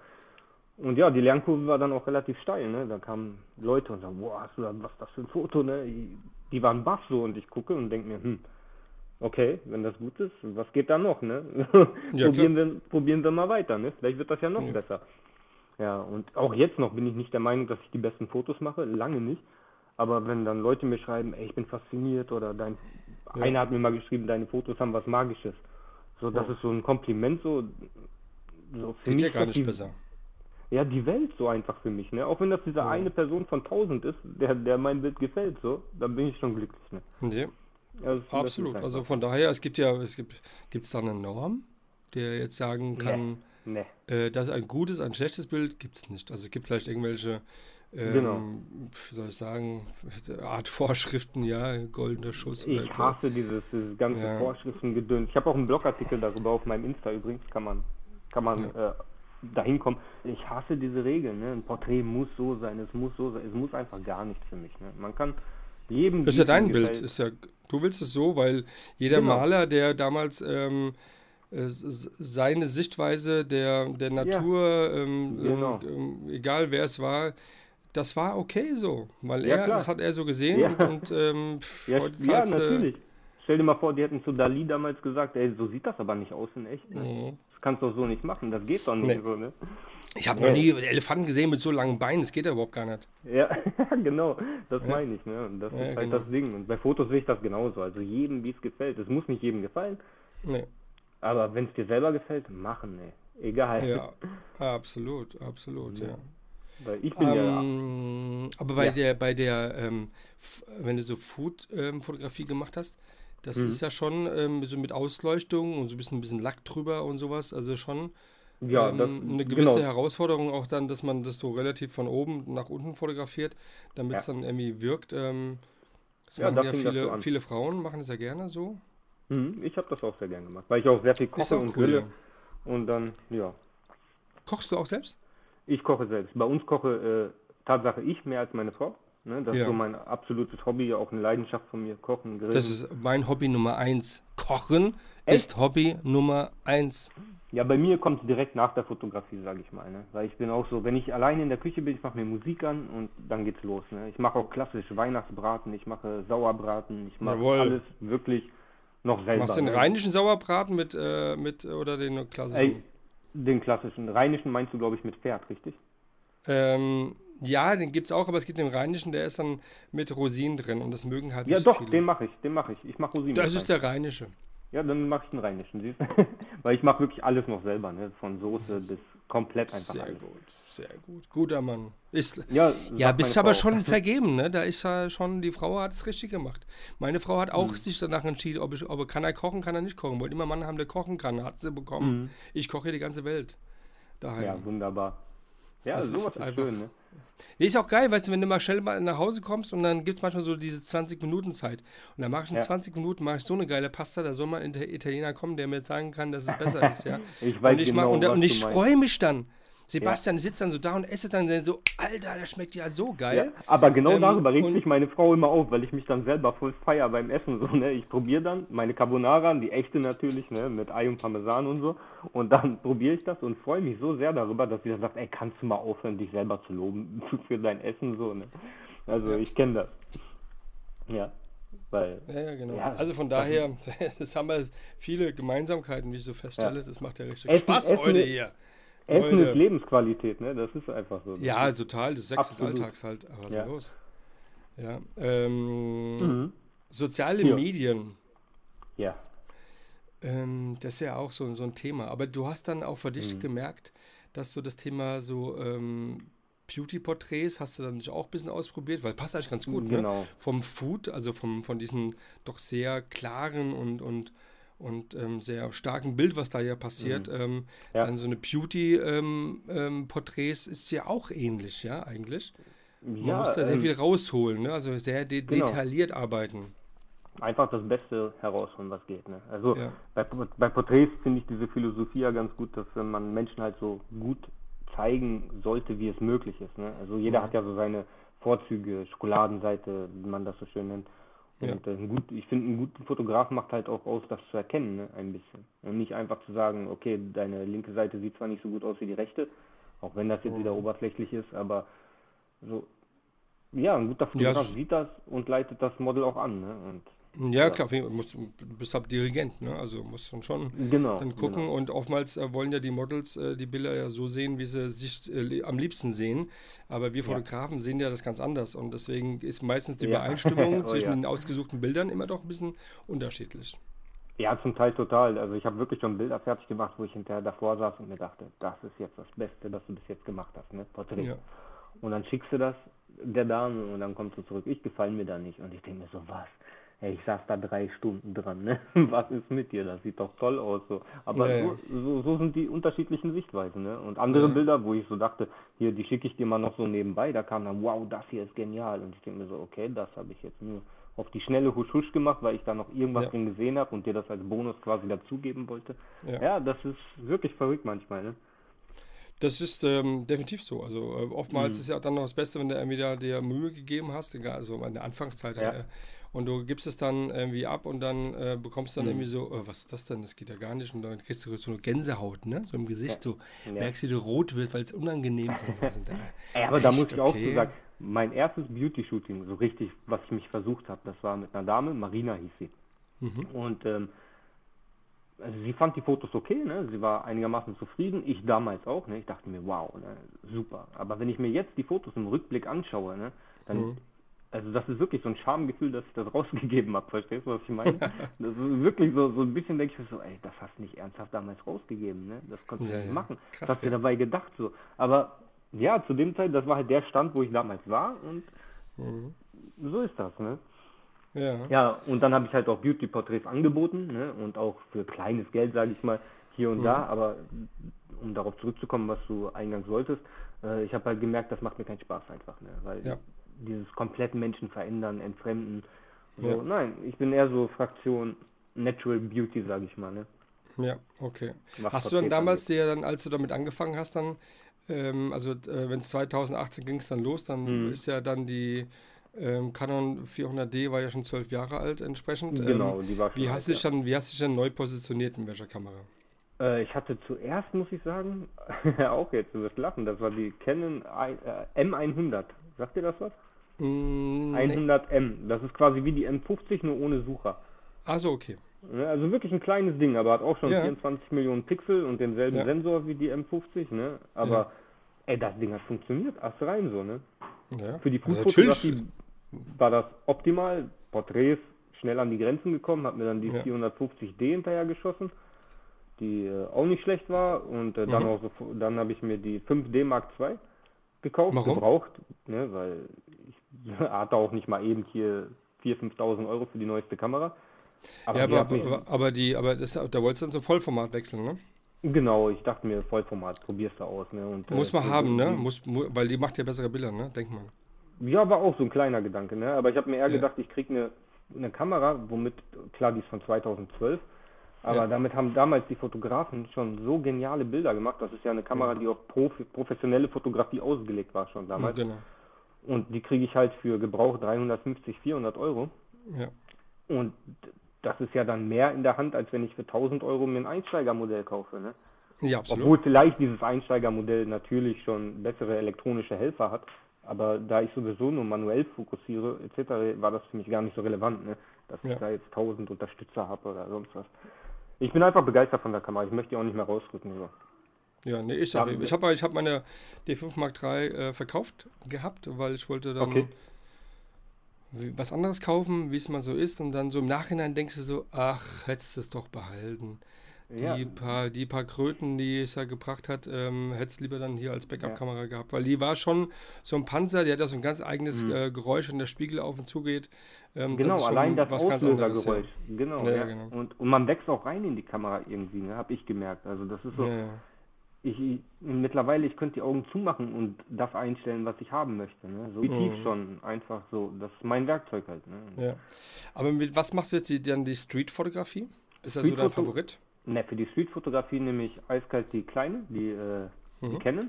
Und ja, die Lernkurve war dann auch relativ steil, ne? Da kamen Leute und sagen, boah, hast du da, was ist das für ein Foto, ne? Die waren baff so und ich gucke und denke mir, hm, okay, wenn das gut ist, was geht da noch, ne? Ja, probieren, wir, probieren wir mal weiter, ne? Vielleicht wird das ja noch ja. besser. Ja, und auch jetzt noch bin ich nicht der Meinung, dass ich die besten Fotos mache, lange nicht. Aber wenn dann Leute mir schreiben, ey, ich bin fasziniert oder dein, ja. einer hat mir mal geschrieben, deine Fotos haben was Magisches. So, das ist so ein Kompliment, so, so für Geht ja gar nicht besser ja, die Welt so einfach für mich, ne? Auch wenn das diese ja. eine Person von tausend ist, der, der mein Bild gefällt, so, dann bin ich schon glücklich, ne? Ja. Also, Absolut. Also von daher, es gibt ja, es gibt, gibt es da eine Norm, der jetzt sagen kann, nee. Nee. Äh, dass ein gutes, ein schlechtes Bild gibt es nicht. Also es gibt vielleicht irgendwelche, ähm, genau. wie soll ich sagen, Art Vorschriften, ja, goldener Schuss. Ich hasse dieses, dieses ganze ja. Vorschriftengedöns. Ich habe auch einen Blogartikel darüber auf meinem Insta übrigens, kann man, kann man ja. äh, dahin kommen. Ich hasse diese Regeln. Ne? Ein Porträt muss so sein, es muss so sein, es muss einfach gar nichts für mich. Ne? Man kann jedem. Das ist ja dein Bild. Ist ja, du willst es so, weil jeder genau. Maler, der damals ähm, äh, seine Sichtweise der, der Natur, ja. ähm, genau. ähm, egal wer es war, das war okay so, weil ja, er, klar. das hat er so gesehen ja. und, und ähm, ja, ja, natürlich. Stell dir mal vor, die hätten zu Dali damals gesagt, ey, so sieht das aber nicht aus in echt. Ne? Mhm kannst du doch so nicht machen, das geht doch nicht nee. so, ne? Ich habe noch nie Elefanten gesehen mit so langen Beinen, das geht ja überhaupt gar nicht. Ja, genau, das ja. meine ich, ne? Und das ja, ist halt genau. das Ding. Und bei Fotos sehe ich das genauso. Also jedem, wie es gefällt. Es muss nicht jedem gefallen. Nee. Aber wenn es dir selber gefällt, machen, ne? Egal. Ja, absolut, absolut, ja. ja. Weil ich bin ähm, ja. Aber bei der, bei der, ähm, wenn du so Food-Fotografie ähm, gemacht hast, das mhm. ist ja schon ähm, so mit Ausleuchtung und so ein bisschen, ein bisschen Lack drüber und sowas. Also schon ja, ähm, das, eine gewisse genau. Herausforderung auch dann, dass man das so relativ von oben nach unten fotografiert, damit es ja. dann irgendwie wirkt. Ähm, das ja, machen ja viele, viele Frauen, machen das ja gerne so. Mhm, ich habe das auch sehr gerne gemacht, weil ich auch sehr viel koche und cool, grille. Ja. Und dann, ja. Kochst du auch selbst? Ich koche selbst. Bei uns koche äh, Tatsache ich mehr als meine Frau. Ne, das ja. ist so mein absolutes Hobby, auch eine Leidenschaft von mir, Kochen, Grillen. Das ist mein Hobby Nummer eins. Kochen Echt? ist Hobby Nummer eins. Ja, bei mir kommt es direkt nach der Fotografie, sage ich mal. Ne? Weil ich bin auch so, wenn ich alleine in der Küche bin, ich mache mir Musik an und dann geht's los. Ne? Ich mache auch klassisch Weihnachtsbraten, ich mache Sauerbraten, ich mache alles wirklich noch selber. Machst du den ne? rheinischen Sauerbraten mit, äh, mit oder den klassischen? Ey, den klassischen. Rheinischen meinst du, glaube ich, mit Pferd, richtig? Ähm, ja, den gibt es auch, aber es gibt den rheinischen, der ist dann mit Rosinen drin und das mögen halt ja, nicht Ja, doch, viele. den mache ich, den mache ich. Ich mache Rosinen. Das ist der rheinische. Ja, dann mache ich den rheinischen, siehst Weil ich mache wirklich alles noch selber, ne? Von Soße bis komplett einfach Sehr alles. gut, sehr gut. Guter Mann. Ist, ja, ja bist aber Frau. schon vergeben, ne? Da ist ja schon, die Frau hat es richtig gemacht. Meine Frau hat auch mhm. sich danach entschieden, ob, ich, ob er kann er kochen, kann er nicht kochen. Wollte immer Mann haben, der kochen kann. Hat sie bekommen. Mhm. Ich koche die ganze Welt. Daheim. Ja, wunderbar. Ja, das sowas ist, ist einfach, schön, ne? Nee, ist auch geil, weißt du, wenn du mal schnell mal nach Hause kommst und dann gibt es manchmal so diese 20 Minuten Zeit. Und dann mache ich in ja. 20 Minuten mache ich so eine geile Pasta, da soll mal ein Italiener kommen, der mir sagen kann, dass es besser ist, ja. ich weiß und ich, genau, und, und ich freue mich dann. Sebastian ja. sitzt dann so da und esse dann so, Alter, das schmeckt ja so geil. Ja, aber genau ähm, darüber regt sich meine Frau immer auf, weil ich mich dann selber voll feier beim Essen. So, ne? Ich probiere dann meine Carbonara, die echte natürlich, ne? mit Ei und Parmesan und so. Und dann probiere ich das und freue mich so sehr darüber, dass sie dann sagt, ey, kannst du mal aufhören, dich selber zu loben für dein Essen so. Ne? Also ja. ich kenne das. Ja. Weil, ja, ja, genau. Ja, also von daher, das haben wir viele Gemeinsamkeiten, wie ich so feststelle. Das macht ja richtig Essen, Spaß Essen heute hier. Essen Leute. ist Lebensqualität, ne? Das ist einfach so. Ja, total. Das Sex des Alltags halt. Was ja. ist los? Ja. Ähm, mhm. Soziale ja. Medien. Ja. Ähm, das ist ja auch so, so ein Thema. Aber du hast dann auch für dich mhm. gemerkt, dass so das Thema so ähm, Beauty-Porträts hast du dann auch ein bisschen ausprobiert, weil passt eigentlich ganz gut, ne? genau. ne? Vom Food, also vom, von diesem doch sehr klaren und, und und ähm, sehr starken Bild, was da ja passiert. Mhm. Ähm, ja. Dann so eine Beauty-Porträts ähm, ist ja auch ähnlich, ja, eigentlich. Man ja, muss da sehr ähm, viel rausholen, ne? also sehr de genau. detailliert arbeiten. einfach das Beste herausholen, was geht. Ne? Also ja. bei, bei Porträts finde ich diese Philosophie ja ganz gut, dass man Menschen halt so gut zeigen sollte, wie es möglich ist. Ne? Also jeder mhm. hat ja so seine Vorzüge, Schokoladenseite, wie man das so schön nennt. Und ja. gut, ich finde, ein guter Fotograf macht halt auch aus, das zu erkennen, ne? ein bisschen. Und nicht einfach zu sagen, okay, deine linke Seite sieht zwar nicht so gut aus wie die rechte, auch wenn das jetzt wieder oberflächlich ist, aber so, ja, ein guter Fotograf ja, sieht das und leitet das Model auch an. Ne? Und ja, ja, klar, du musst, bist halt Dirigent, ne? also musst dann schon genau, dann gucken genau. und oftmals äh, wollen ja die Models äh, die Bilder ja so sehen, wie sie sich äh, am liebsten sehen, aber wir Fotografen ja. sehen ja das ganz anders und deswegen ist meistens die ja. Übereinstimmung oh, zwischen den ausgesuchten Bildern immer doch ein bisschen unterschiedlich. Ja, zum Teil total. Also ich habe wirklich schon Bilder fertig gemacht, wo ich hinterher davor saß und mir dachte, das ist jetzt das Beste, was du bis jetzt gemacht hast, ne? Porträt. Und dann schickst du das der Dame und dann kommst du zurück, ich gefallen mir da nicht und ich denke mir so, was? Hey, ich saß da drei Stunden dran, ne? Was ist mit dir? Das sieht doch toll aus. So. Aber ja, so, so, so, sind die unterschiedlichen Sichtweisen, ne? Und andere ja. Bilder, wo ich so dachte, hier, die schicke ich dir mal noch so nebenbei, da kam dann, wow, das hier ist genial. Und ich denke mir so, okay, das habe ich jetzt nur auf die schnelle Husch Husch gemacht, weil ich da noch irgendwas ja. drin gesehen habe und dir das als Bonus quasi dazugeben wollte. Ja. ja, das ist wirklich verrückt manchmal, ne? Das ist ähm, definitiv so. Also äh, oftmals mhm. ist ja dann noch das Beste, wenn du irgendwie da dir Mühe gegeben hast, egal, also in der Anfangszeit. Ja. Äh, und du gibst es dann irgendwie ab und dann äh, bekommst dann mhm. irgendwie so, oh, was ist das denn? Das geht ja gar nicht. Und dann kriegst du so eine Gänsehaut, ne? So im Gesicht, ja. so ja. merkst du, wie du rot wird, weil es unangenehm ist. Aber da muss ich auch so sagen, mein erstes Beauty-Shooting, so richtig, was ich mich versucht habe, das war mit einer Dame, Marina hieß sie. Mhm. Und ähm, also sie fand die Fotos okay, ne? sie war einigermaßen zufrieden, ich damals auch, ne? ich dachte mir, wow, ne? super. Aber wenn ich mir jetzt die Fotos im Rückblick anschaue, ne? dann mhm also das ist wirklich so ein Schamgefühl, dass ich das rausgegeben habe, verstehst du, was ich meine? das ist wirklich so, so ein bisschen denke ich mir so, ey, das hast du nicht ernsthaft damals rausgegeben, ne? Das konntest du ja, nicht machen. Krass, das hast du dabei gedacht so. Aber ja, zu dem Zeit, das war halt der Stand, wo ich damals war und mhm. so ist das, ne? Ja. Ja, und dann habe ich halt auch Beauty-Porträts angeboten, ne? Und auch für kleines Geld, sage ich mal, hier und mhm. da, aber um darauf zurückzukommen, was du eingangs wolltest, äh, ich habe halt gemerkt, das macht mir keinen Spaß einfach, ne? Weil ja dieses komplett Menschen verändern, entfremden. So, ja. Nein, ich bin eher so Fraktion Natural Beauty, sage ich mal. Ne? Ja, okay. Was hast du dann damals dir dann, als du damit angefangen hast, dann, ähm, also äh, wenn es 2018 ging es dann los, dann hm. ist ja dann die ähm, Canon 400D war ja schon zwölf Jahre alt entsprechend. Genau, ähm, die war schon Wie hast, alt, ja. dann, wie hast du dich dann neu positioniert in welcher Kamera? Äh, ich hatte zuerst, muss ich sagen, auch jetzt, du wirst lachen, das war die Canon äh, M100. Sagt dir das was? Mm, 100M. Das ist quasi wie die M50, nur ohne Sucher. Also okay. Also wirklich ein kleines Ding, aber hat auch schon ja. 24 Millionen Pixel und denselben ja. Sensor wie die M50, ne? Aber ja. ey, das Ding hat funktioniert, ast rein so, ne? Für die Fußfotografie also war das optimal. Porträts schnell an die Grenzen gekommen, hat mir dann die 450D hinterher geschossen, die äh, auch nicht schlecht war und äh, dann mhm. auch so, dann habe ich mir die 5D Mark II gekauft, Warum? gebraucht, ne, weil hatte auch nicht mal eben hier 4.000, 5.000 Euro für die neueste Kamera. Aber ja, aber, aber, aber, die, aber das, da wolltest du dann zum Vollformat wechseln, ne? Genau, ich dachte mir, Vollformat, probierst du aus, ne? Und, Muss man äh, haben, ne? Muss, weil die macht ja bessere Bilder, ne? Denkt man. Ja, war auch so ein kleiner Gedanke, ne? Aber ich habe mir eher ja. gedacht, ich kriege eine, eine Kamera, womit, klar, die ist von 2012, aber ja. damit haben damals die Fotografen schon so geniale Bilder gemacht. Das ist ja eine Kamera, die auf profi professionelle Fotografie ausgelegt war schon damals. Ja, genau. Und die kriege ich halt für Gebrauch 350, 400 Euro. Ja. Und das ist ja dann mehr in der Hand, als wenn ich für 1000 Euro mir ein Einsteigermodell kaufe. Ne? Ja, absolut. Obwohl vielleicht dieses Einsteigermodell natürlich schon bessere elektronische Helfer hat. Aber da ich sowieso nur manuell fokussiere etc., war das für mich gar nicht so relevant, ne? dass ja. ich da jetzt 1000 Unterstützer habe oder sonst was. Ich bin einfach begeistert von der Kamera. Ich möchte die auch nicht mehr rausrücken. So. Ja, nee, ich, habe ich habe ich hab meine D5 Mark III äh, verkauft gehabt, weil ich wollte dann okay. was anderes kaufen, wie es mal so ist. Und dann so im Nachhinein denkst du so, ach, hättest du es doch behalten. Die, ja. paar, die paar Kröten, die es ja gebracht hat, ähm, hättest du lieber dann hier als Backup-Kamera ja. gehabt. Weil die war schon so ein Panzer, die hat ja so ein ganz eigenes mhm. äh, Geräusch, wenn der Spiegel auf und zu geht. Ähm, genau, das allein das Auslösergeräusch. Ja. Genau, ja. genau. Und, und man wächst auch rein in die Kamera irgendwie, ne, habe ich gemerkt. Also das ist so ich, ich, mittlerweile, ich könnte die Augen zumachen und das einstellen, was ich haben möchte. Ne? So tief mhm. schon, einfach so. Das ist mein Werkzeug halt. Ne? Ja. Aber mit was machst du jetzt die, dann die Street-Fotografie? Ist das so dein Favorit? Ne, für die Street-Fotografie nehme ich eiskalt die kleine, die, äh, mhm. die Canon,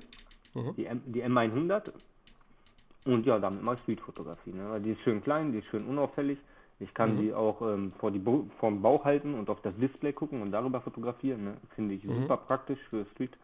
mhm. die, M, die M100. Und ja, damit mache ich Street-Fotografie. Ne? die ist schön klein, die ist schön unauffällig. Ich kann mhm. die auch ähm, vor, die vor dem Bauch halten und auf das Display gucken und darüber fotografieren. Ne? Finde ich mhm. super praktisch für Street.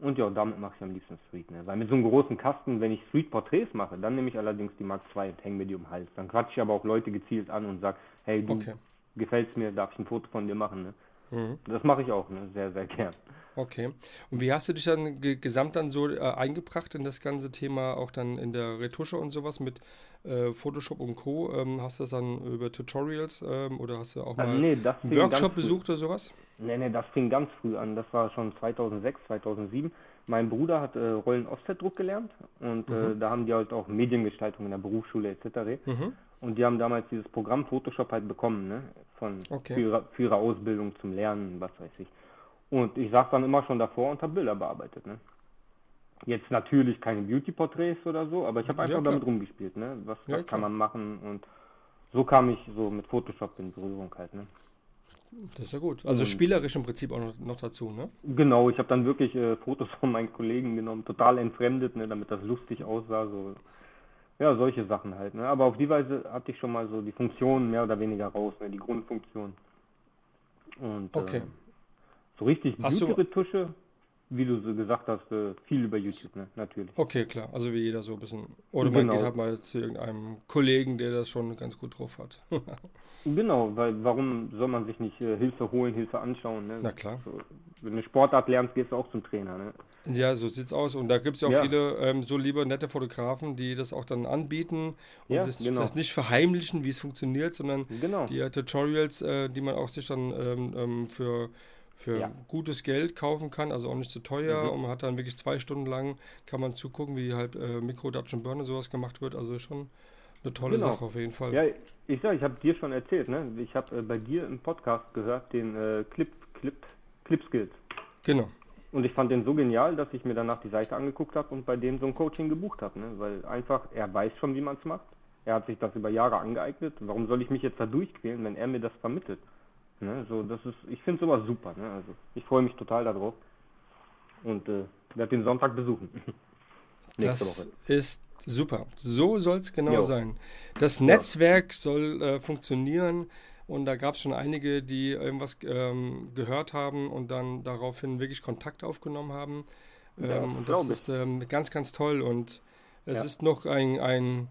Und ja, damit mache ich am liebsten Street. Ne? Weil mit so einem großen Kasten, wenn ich Street-Porträts mache, dann nehme ich allerdings die Mark II und hänge mir die um den Hals. Dann quatsche ich aber auch Leute gezielt an und sage, hey, du okay. gefällst mir, darf ich ein Foto von dir machen. Ne? Mhm. Das mache ich auch, ne? sehr, sehr gern. Okay. Und wie hast du dich dann gesamt dann so äh, eingebracht in das ganze Thema, auch dann in der Retusche und sowas mit äh, Photoshop und Co. Ähm, hast du das dann über Tutorials ähm, oder hast du auch mal nee, einen Workshop besucht oder sowas? Nee, nee, das fing ganz früh an. Das war schon 2006, 2007. Mein Bruder hat äh, Rollen-Offset-Druck gelernt und äh, mhm. äh, da haben die halt auch Mediengestaltung in der Berufsschule etc. Mhm. Und die haben damals dieses Programm Photoshop halt bekommen, ne? Von, okay. für, ihre, für ihre Ausbildung zum Lernen, was weiß ich. Und ich saß dann immer schon davor und habe Bilder bearbeitet, ne? Jetzt natürlich keine Beauty-Porträts oder so, aber ich habe einfach ja, damit rumgespielt, ne? Was, was ja, kann man machen und so kam ich so mit Photoshop in Berührung halt, ne? Das ist ja gut. Also spielerisch im Prinzip auch noch, noch dazu, ne? Genau, ich habe dann wirklich äh, Fotos von meinen Kollegen genommen, total entfremdet, ne, damit das lustig aussah, so ja, solche Sachen halt, ne? Aber auf die Weise hatte ich schon mal so die Funktionen mehr oder weniger raus, ne? Die Grundfunktion. Und okay. Äh, so richtig Beauty-Retusche wie du so gesagt hast, äh, viel über YouTube, ne? natürlich. Okay, klar. Also wie jeder so ein bisschen. Oder man genau. geht halt mal zu irgendeinem Kollegen, der das schon ganz gut drauf hat. genau, weil warum soll man sich nicht äh, Hilfe holen, Hilfe anschauen? Ne? Na klar. So, wenn du Sportart lernst, gehst du auch zum Trainer. Ne? Ja, so sieht's aus. Und da gibt es ja auch ja. viele ähm, so liebe, nette Fotografen, die das auch dann anbieten und ja, das, genau. das, nicht verheimlichen, wie es funktioniert, sondern genau. die äh, Tutorials, äh, die man auch sich dann ähm, ähm für für ja. gutes Geld kaufen kann, also auch nicht zu teuer. Mhm. Und man hat dann wirklich zwei Stunden lang, kann man zugucken, wie halt äh, Mikro, Dutch und Burn und sowas gemacht wird. Also schon eine tolle genau. Sache auf jeden Fall. Ja, ich sag, ich habe dir schon erzählt, ne? Ich habe äh, bei dir im Podcast gehört, den äh, Clip, Clip, Clip Skills. Genau. Und ich fand den so genial, dass ich mir danach die Seite angeguckt habe und bei dem so ein Coaching gebucht habe, ne? Weil einfach, er weiß schon, wie man es macht. Er hat sich das über Jahre angeeignet. Warum soll ich mich jetzt da durchquälen, wenn er mir das vermittelt? Ne, so, das ist, ich finde sowas super. Ne? Also, ich freue mich total darauf und äh, werde den Sonntag besuchen. das Woche. ist super. So soll es genau jo. sein. Das Netzwerk ja. soll äh, funktionieren und da gab es schon einige, die irgendwas ähm, gehört haben und dann daraufhin wirklich Kontakt aufgenommen haben. Ähm, ja, und das ist ähm, ganz, ganz toll und es ja. ist noch ein, ein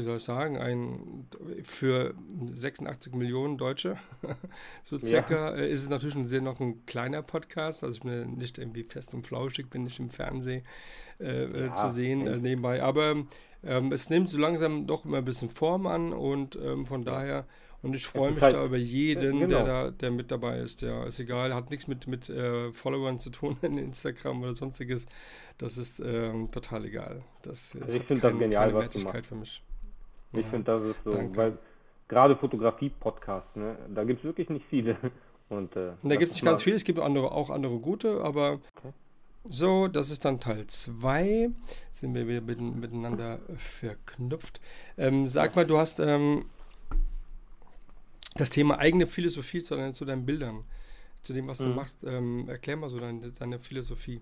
wie soll ich sagen, ein für 86 Millionen Deutsche, so circa, ja. Äh, ist es natürlich ein sehr noch ein kleiner Podcast. Also ich bin nicht irgendwie fest und flauschig, bin nicht im Fernsehen äh, äh ja, zu sehen äh, nebenbei. Aber ähm, es nimmt so langsam doch immer ein bisschen Form an und ähm, von daher und ich freue mich halt, da über jeden, genau. der da, der mit dabei ist. Ja, ist egal, hat nichts mit, mit äh, Followern zu tun in Instagram oder sonstiges. Das ist ähm, total egal. Das also ich finde das genial, keine Wertigkeit für mich. Ich ja, finde, das ist so, danke. weil gerade Fotografie-Podcast, ne, da gibt es wirklich nicht viele. Und, äh, da gibt es nicht ganz viele, es gibt andere, auch andere gute, aber okay. so, das ist dann Teil 2. Sind wir wieder mit, miteinander verknüpft. Ähm, sag mal, du hast ähm, das Thema eigene Philosophie zu, deinen, zu deinen Bildern, zu dem, was mhm. du machst. Ähm, erklär mal so deine, deine Philosophie.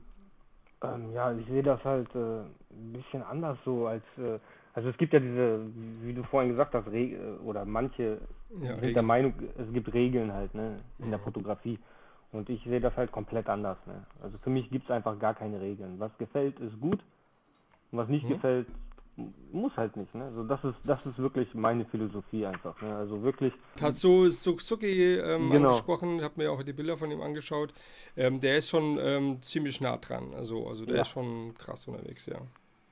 Ähm, ja, ich sehe das halt äh, ein bisschen anders so als äh, also es gibt ja diese, wie du vorhin gesagt hast, Re oder manche ja, sind Regeln. der Meinung, es gibt Regeln halt, ne, in mhm. der Fotografie. Und ich sehe das halt komplett anders, ne. Also für mich gibt es einfach gar keine Regeln. Was gefällt, ist gut. Und was nicht mhm. gefällt, muss halt nicht, ne? Also das ist, das ist wirklich meine Philosophie einfach, ne? Also wirklich. Hat so Suzuki ähm, genau. angesprochen, ich habe mir auch die Bilder von ihm angeschaut. Ähm, der ist schon ähm, ziemlich nah dran, also, also der ja. ist schon krass unterwegs, ja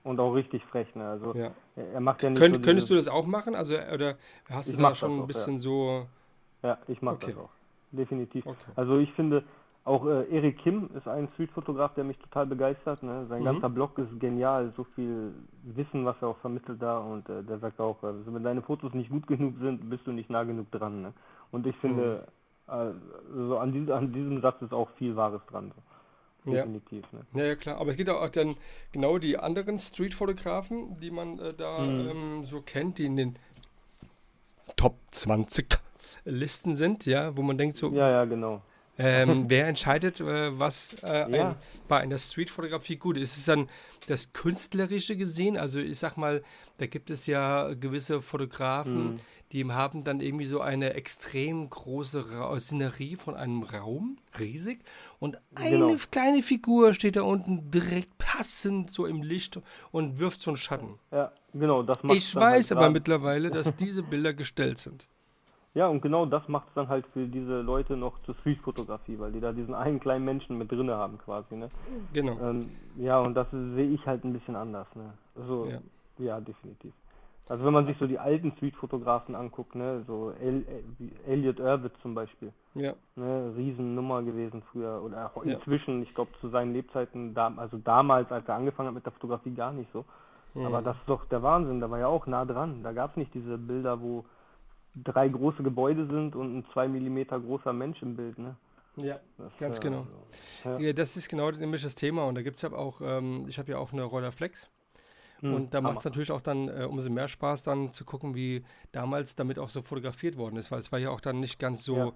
und auch richtig frech. Ne? Also ja. er macht ja nicht Könnt, so Könntest du das auch machen? Also oder hast du da schon ein bisschen ja. so? Ja, ich mache okay. das auch. Definitiv. Okay. Also ich finde auch äh, Erik Kim ist ein Streetfotograf, der mich total begeistert. Ne? Sein mhm. ganzer Blog ist genial, so viel Wissen, was er auch vermittelt da und äh, der sagt auch, also wenn deine Fotos nicht gut genug sind, bist du nicht nah genug dran. Ne? Und ich finde, mhm. äh, also an, die, an, diesem Satz ist auch viel Wahres dran. So. Definitiv. Ja. Ne? ja, klar. Aber es gibt auch dann genau die anderen Street-Fotografen, die man äh, da mhm. ähm, so kennt, die in den Top 20 Listen sind, ja, wo man denkt so. Ja, ja, genau. Ähm, wer entscheidet, äh, was äh, ja. ein, bei einer Streetfotografie gut ist? Ist es dann das Künstlerische gesehen? Also ich sag mal, da gibt es ja gewisse Fotografen, mhm. Die haben dann irgendwie so eine extrem große Ra Szenerie von einem Raum, riesig, und eine genau. kleine Figur steht da unten direkt passend so im Licht und wirft so einen Schatten. Ja, genau, das macht Ich weiß halt aber mittlerweile, dass diese Bilder gestellt sind. Ja, und genau das macht es dann halt für diese Leute noch zur Street-Fotografie, weil die da diesen einen kleinen Menschen mit drinne haben quasi, ne? Genau. Ähm, ja, und das sehe ich halt ein bisschen anders, ne? Also, ja. ja, definitiv. Also wenn man sich so die alten Street-Fotografen anguckt, ne, so El Elliot Irvit zum Beispiel. Ja. Ne, Riesennummer gewesen früher oder auch inzwischen, ja. ich glaube zu seinen Lebzeiten, da, also damals, als er angefangen hat mit der Fotografie, gar nicht so. Mhm. Aber das ist doch der Wahnsinn, da war ja auch nah dran. Da gab es nicht diese Bilder, wo drei große Gebäude sind und ein zwei Millimeter großer Mensch im Bild, ne? Ja, das, ganz äh, genau. Ja. das ist genau nämlich das Thema. Und da gibt es ja auch, ähm, ich habe ja auch eine Rollerflex. Hm, und da macht es natürlich auch dann äh, umso mehr Spaß, dann zu gucken, wie damals damit auch so fotografiert worden ist. Weil es war ja auch dann nicht ganz so ja.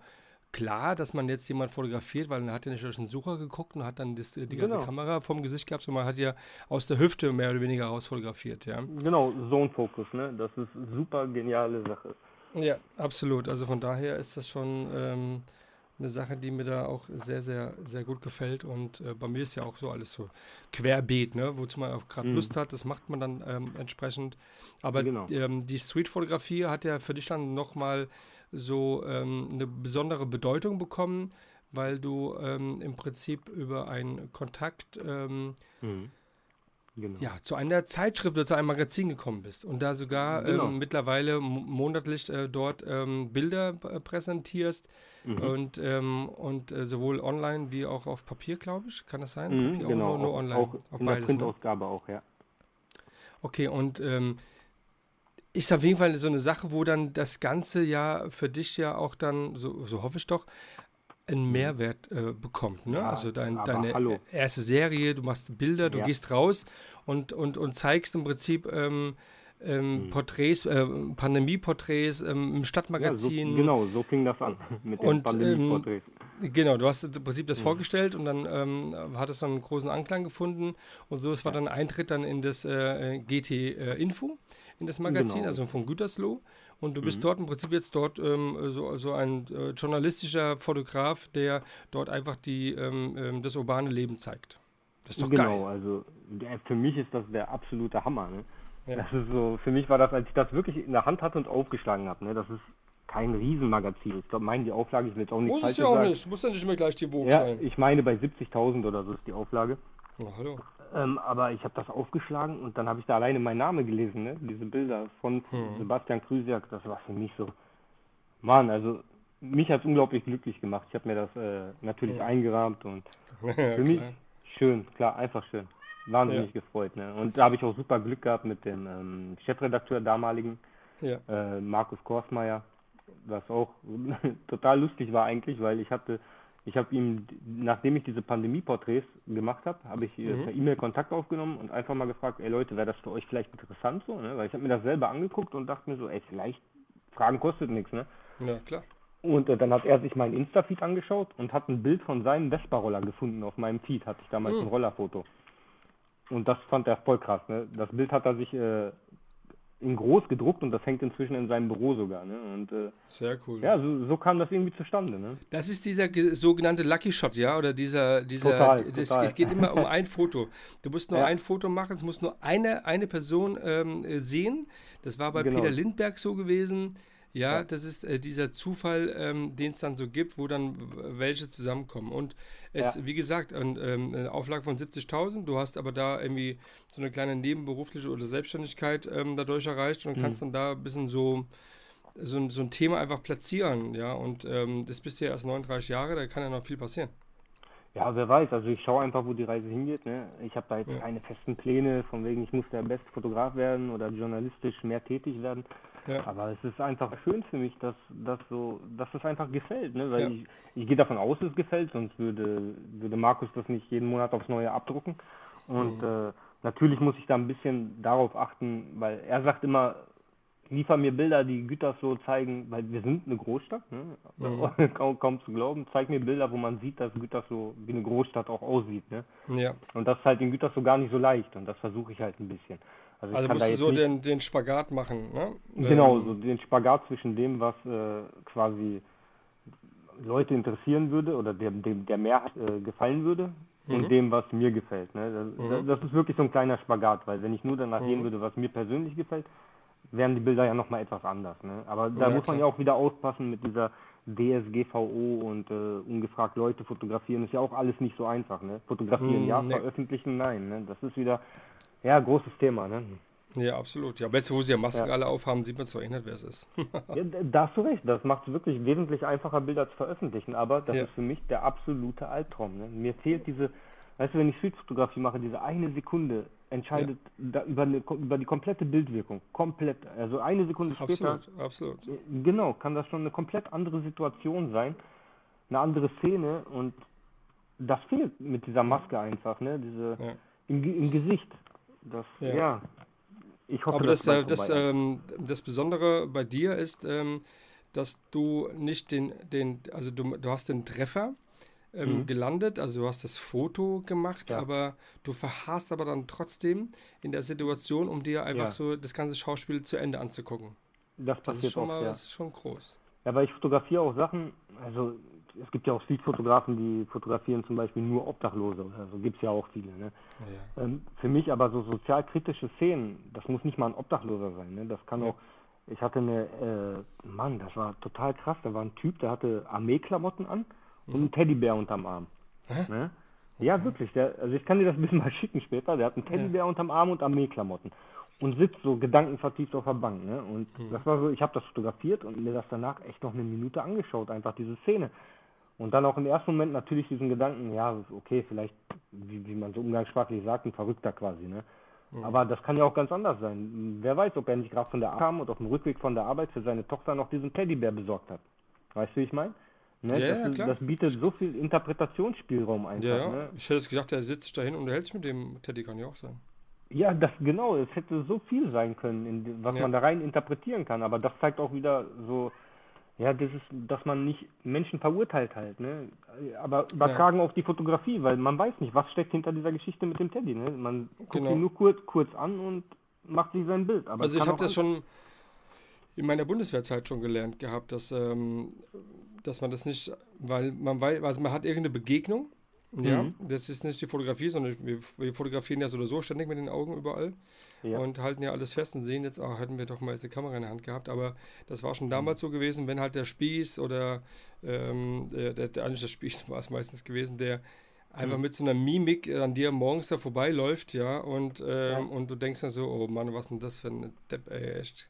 klar, dass man jetzt jemand fotografiert, weil man hat ja nicht durch den Sucher geguckt und hat dann das, die ganze genau. Kamera vom Gesicht gehabt, sondern man hat ja aus der Hüfte mehr oder weniger raus fotografiert, ja. Genau, Zone-Fokus, ne? Das ist super geniale Sache. Ja, absolut. Also von daher ist das schon ähm, eine Sache, die mir da auch sehr, sehr, sehr gut gefällt. Und äh, bei mir ist ja auch so alles so querbeet, ne? wozu man auch gerade mhm. Lust hat. Das macht man dann ähm, entsprechend. Aber genau. ähm, die Street-Fotografie hat ja für dich dann nochmal so ähm, eine besondere Bedeutung bekommen, weil du ähm, im Prinzip über einen Kontakt ähm, mhm Genau. ja, zu einer Zeitschrift oder zu einem Magazin gekommen bist und da sogar genau. ähm, mittlerweile monatlich äh, dort ähm, Bilder äh, präsentierst mhm. und, ähm, und äh, sowohl online wie auch auf Papier, glaube ich. Kann das sein? Mhm, Papier genau, nur, nur, online? Auch auf in beides, der ne? Printausgabe ne? auch, ja. Okay, und ähm, ist auf jeden Fall so eine Sache, wo dann das Ganze ja für dich ja auch dann, so, so hoffe ich doch, einen mhm. Mehrwert äh, bekommt. Ne? Ja, also dein, deine hallo. erste Serie, du machst Bilder, du ja. gehst raus und, und, und zeigst im Prinzip ähm, ähm, mhm. Porträts, äh, Pandemie-Porträts ähm, im Stadtmagazin. Ja, so, genau, so fing das an mit den Pandemie-Porträts. Ähm, genau, du hast im Prinzip das mhm. vorgestellt und dann ähm, hat es dann einen großen Anklang gefunden und so es war dann Eintritt dann in das äh, GT äh, Info, in das Magazin, genau. also von Gütersloh. Und du bist mhm. dort im Prinzip jetzt dort ähm, so, so ein äh, journalistischer Fotograf, der dort einfach die, ähm, ähm das urbane Leben zeigt. Das ist doch genau, geil. Genau, also der, für mich ist das der absolute Hammer. Ne? Ja. Das ist so, für mich war das, als ich das wirklich in der Hand hatte und aufgeschlagen habe, ne? das ist kein Riesenmagazin. Ich glaube, meine die Auflage, ich will jetzt auch nicht Muss es ja auch nicht, muss ja nicht immer gleich die Woge ja, sein. Ich meine, bei 70.000 oder so ist die Auflage. Oh, hallo. Ähm, aber ich habe das aufgeschlagen und dann habe ich da alleine meinen Namen gelesen, ne? diese Bilder von hm. Sebastian Krüsiak. Das war für mich so, Mann, also mich hat es unglaublich glücklich gemacht. Ich habe mir das äh, natürlich ja. eingerahmt und ja, für mich schön, klar, einfach schön. Wahnsinnig ja. gefreut. Ne? Und da habe ich auch super Glück gehabt mit dem ähm, Chefredakteur damaligen, äh, Markus Korsmeier, was auch total lustig war eigentlich, weil ich hatte ich habe ihm, nachdem ich diese Pandemie-Porträts gemacht habe, habe ich äh, mhm. per E-Mail Kontakt aufgenommen und einfach mal gefragt, ey Leute, wäre das für euch vielleicht interessant so, ne? Weil ich habe mir das selber angeguckt und dachte mir so, ey, vielleicht, Fragen kostet nichts, ne? Ja, klar. Und äh, dann hat er sich meinen Insta-Feed angeschaut und hat ein Bild von seinem Vespa-Roller gefunden auf meinem Feed, hatte ich damals mhm. ein Rollerfoto. Und das fand er voll krass, ne? Das Bild hat er sich äh, in groß gedruckt und das hängt inzwischen in seinem Büro sogar. Ne? Und, äh, Sehr cool. Ja, so, so, kam das irgendwie zustande. Ne? Das ist dieser sogenannte Lucky Shot, ja? Oder dieser, dieser total, das, total. es geht immer um ein Foto. Du musst nur ja. ein Foto machen, es muss nur eine, eine Person ähm, sehen. Das war bei genau. Peter Lindberg so gewesen. Ja, ja. das ist äh, dieser Zufall, ähm, den es dann so gibt, wo dann welche zusammenkommen. Und es, ja. wie gesagt, ein, ähm, eine Auflage von 70.000, du hast aber da irgendwie so eine kleine nebenberufliche oder Selbstständigkeit ähm, dadurch erreicht und mhm. kannst dann da ein bisschen so, so, so ein Thema einfach platzieren, ja. Und ähm, das bist ja erst 39 Jahre, da kann ja noch viel passieren. Ja, wer weiß. Also ich schaue einfach, wo die Reise hingeht. Ne? Ich habe da jetzt ja. keine festen Pläne, von wegen, ich muss der beste Fotograf werden oder journalistisch mehr tätig werden. Ja. Aber es ist einfach schön für mich, dass das so, dass es einfach gefällt. Ne? Weil ja. ich, ich gehe davon aus, es gefällt, sonst würde, würde Markus das nicht jeden Monat aufs Neue abdrucken. Und mhm. äh, natürlich muss ich da ein bisschen darauf achten, weil er sagt immer, liefer mir Bilder, die Gütersloh zeigen, weil wir sind eine Großstadt, ne? Mhm. kaum, kaum, zu glauben. Zeig mir Bilder, wo man sieht, dass Gütersloh wie eine Großstadt auch aussieht. Ne? Ja. Und das ist halt in Gütersloh gar nicht so leicht und das versuche ich halt ein bisschen. Also, also musst du so den, den Spagat machen, ne? Genau, ähm. so den Spagat zwischen dem, was äh, quasi Leute interessieren würde oder dem, dem der Mehrheit äh, gefallen würde mhm. und dem, was mir gefällt. Ne? Das, mhm. das, ist wirklich so ein kleiner Spagat, weil wenn ich nur danach mhm. gehen würde, was mir persönlich gefällt, wären die Bilder ja nochmal etwas anders. Ne? Aber da ja, muss man ja auch wieder aufpassen mit dieser DSGVO und äh, ungefragt Leute fotografieren. Ist ja auch alles nicht so einfach. Ne? Fotografieren mm, ja, ne. veröffentlichen nein. Ne? Das ist wieder ja großes Thema. Ne? Ja, absolut. Ja, jetzt, wo sie ja Masken ja. alle aufhaben, sieht man zwar eh nicht, wer es ist. ja, da hast du recht. Das macht es wirklich wesentlich einfacher, Bilder zu veröffentlichen. Aber das ja. ist für mich der absolute Albtraum. Ne? Mir fehlt diese, weißt du, wenn ich Streetfotografie mache, diese eine Sekunde entscheidet ja. über, eine, über die komplette Bildwirkung. Komplett. Also eine Sekunde später. Absolut, absolut. Genau, kann das schon eine komplett andere Situation sein. Eine andere Szene und das fehlt mit dieser Maske einfach, ne? Diese ja. im, im Gesicht. Das, ja. ja. Ich hoffe, Aber das, das, das, ähm, das Besondere bei dir ist, ähm, dass du nicht den, den also du, du hast den Treffer, ähm, mhm. gelandet, also du hast das Foto gemacht, ja. aber du verharrst aber dann trotzdem in der Situation, um dir einfach ja. so das ganze Schauspiel zu Ende anzugucken. Das, das passiert ist schon oft, mal, ja. das ist schon groß. Ja, weil ich fotografiere auch Sachen, also es gibt ja auch Streetfotografen, die fotografieren zum Beispiel nur Obdachlose oder so, gibt es ja auch viele. Ne? Ja. Ähm, für mich aber so sozialkritische Szenen, das muss nicht mal ein Obdachloser sein, ne? das kann ja. auch, ich hatte eine, äh, Mann, das war total krass, da war ein Typ, der hatte Armeeklamotten an und einen Teddybär unterm Arm. Ne? Ja, wirklich. Der, also ich kann dir das ein bisschen mal schicken später. Der hat einen Teddybär ja. unterm Arm und Armeeklamotten und sitzt so gedankenvertieft auf der Bank. Ne? Und mhm. das war so, ich habe das fotografiert und mir das danach echt noch eine Minute angeschaut, einfach diese Szene. Und dann auch im ersten Moment natürlich diesen Gedanken, ja, okay, vielleicht, wie, wie man so umgangssprachlich sagt, ein Verrückter quasi, ne? Mhm. Aber das kann ja auch ganz anders sein. Wer weiß, ob er nicht gerade von der Arbeit kam und auf dem Rückweg von der Arbeit für seine Tochter noch diesen Teddybär besorgt hat. Weißt du, wie ich meine? Ne? Ja, das, ja, das, bietet so viel Interpretationsspielraum einfach. Ja, ne? ich hätte gesagt, der sitzt dahin und hält sich mit dem Teddy, kann ja auch sein. Ja, das genau, es hätte so viel sein können, in, was ja. man da rein interpretieren kann, aber das zeigt auch wieder so, ja, das ist, dass man nicht Menschen verurteilt halt, ne? Aber übertragen ja. auf die Fotografie, weil man weiß nicht, was steckt hinter dieser Geschichte mit dem Teddy, ne? Man guckt genau. ihn nur kurz, kurz an und macht sich sein Bild. also ich habe das schon in meiner Bundeswehrzeit schon gelernt gehabt, dass ähm, dass man das nicht, weil man weiß, also man hat irgendeine Begegnung. Ja, mhm. das ist nicht die Fotografie, sondern wir, wir, fotografieren ja so oder so ständig mit den Augen überall ja. und halten ja alles fest und sehen jetzt, oh, hätten wir doch mal jetzt eine Kamera in der Hand gehabt, aber das war schon mhm. damals so gewesen, wenn halt der Spieß oder ähm, der, der, der, eigentlich der Spieß war es meistens gewesen, der einfach mhm. mit so einer Mimik an dir morgens da vorbeiläuft, ja, und, ähm, ja. und du denkst dann so, oh Mann, was denn das für ein Depp, ey, echt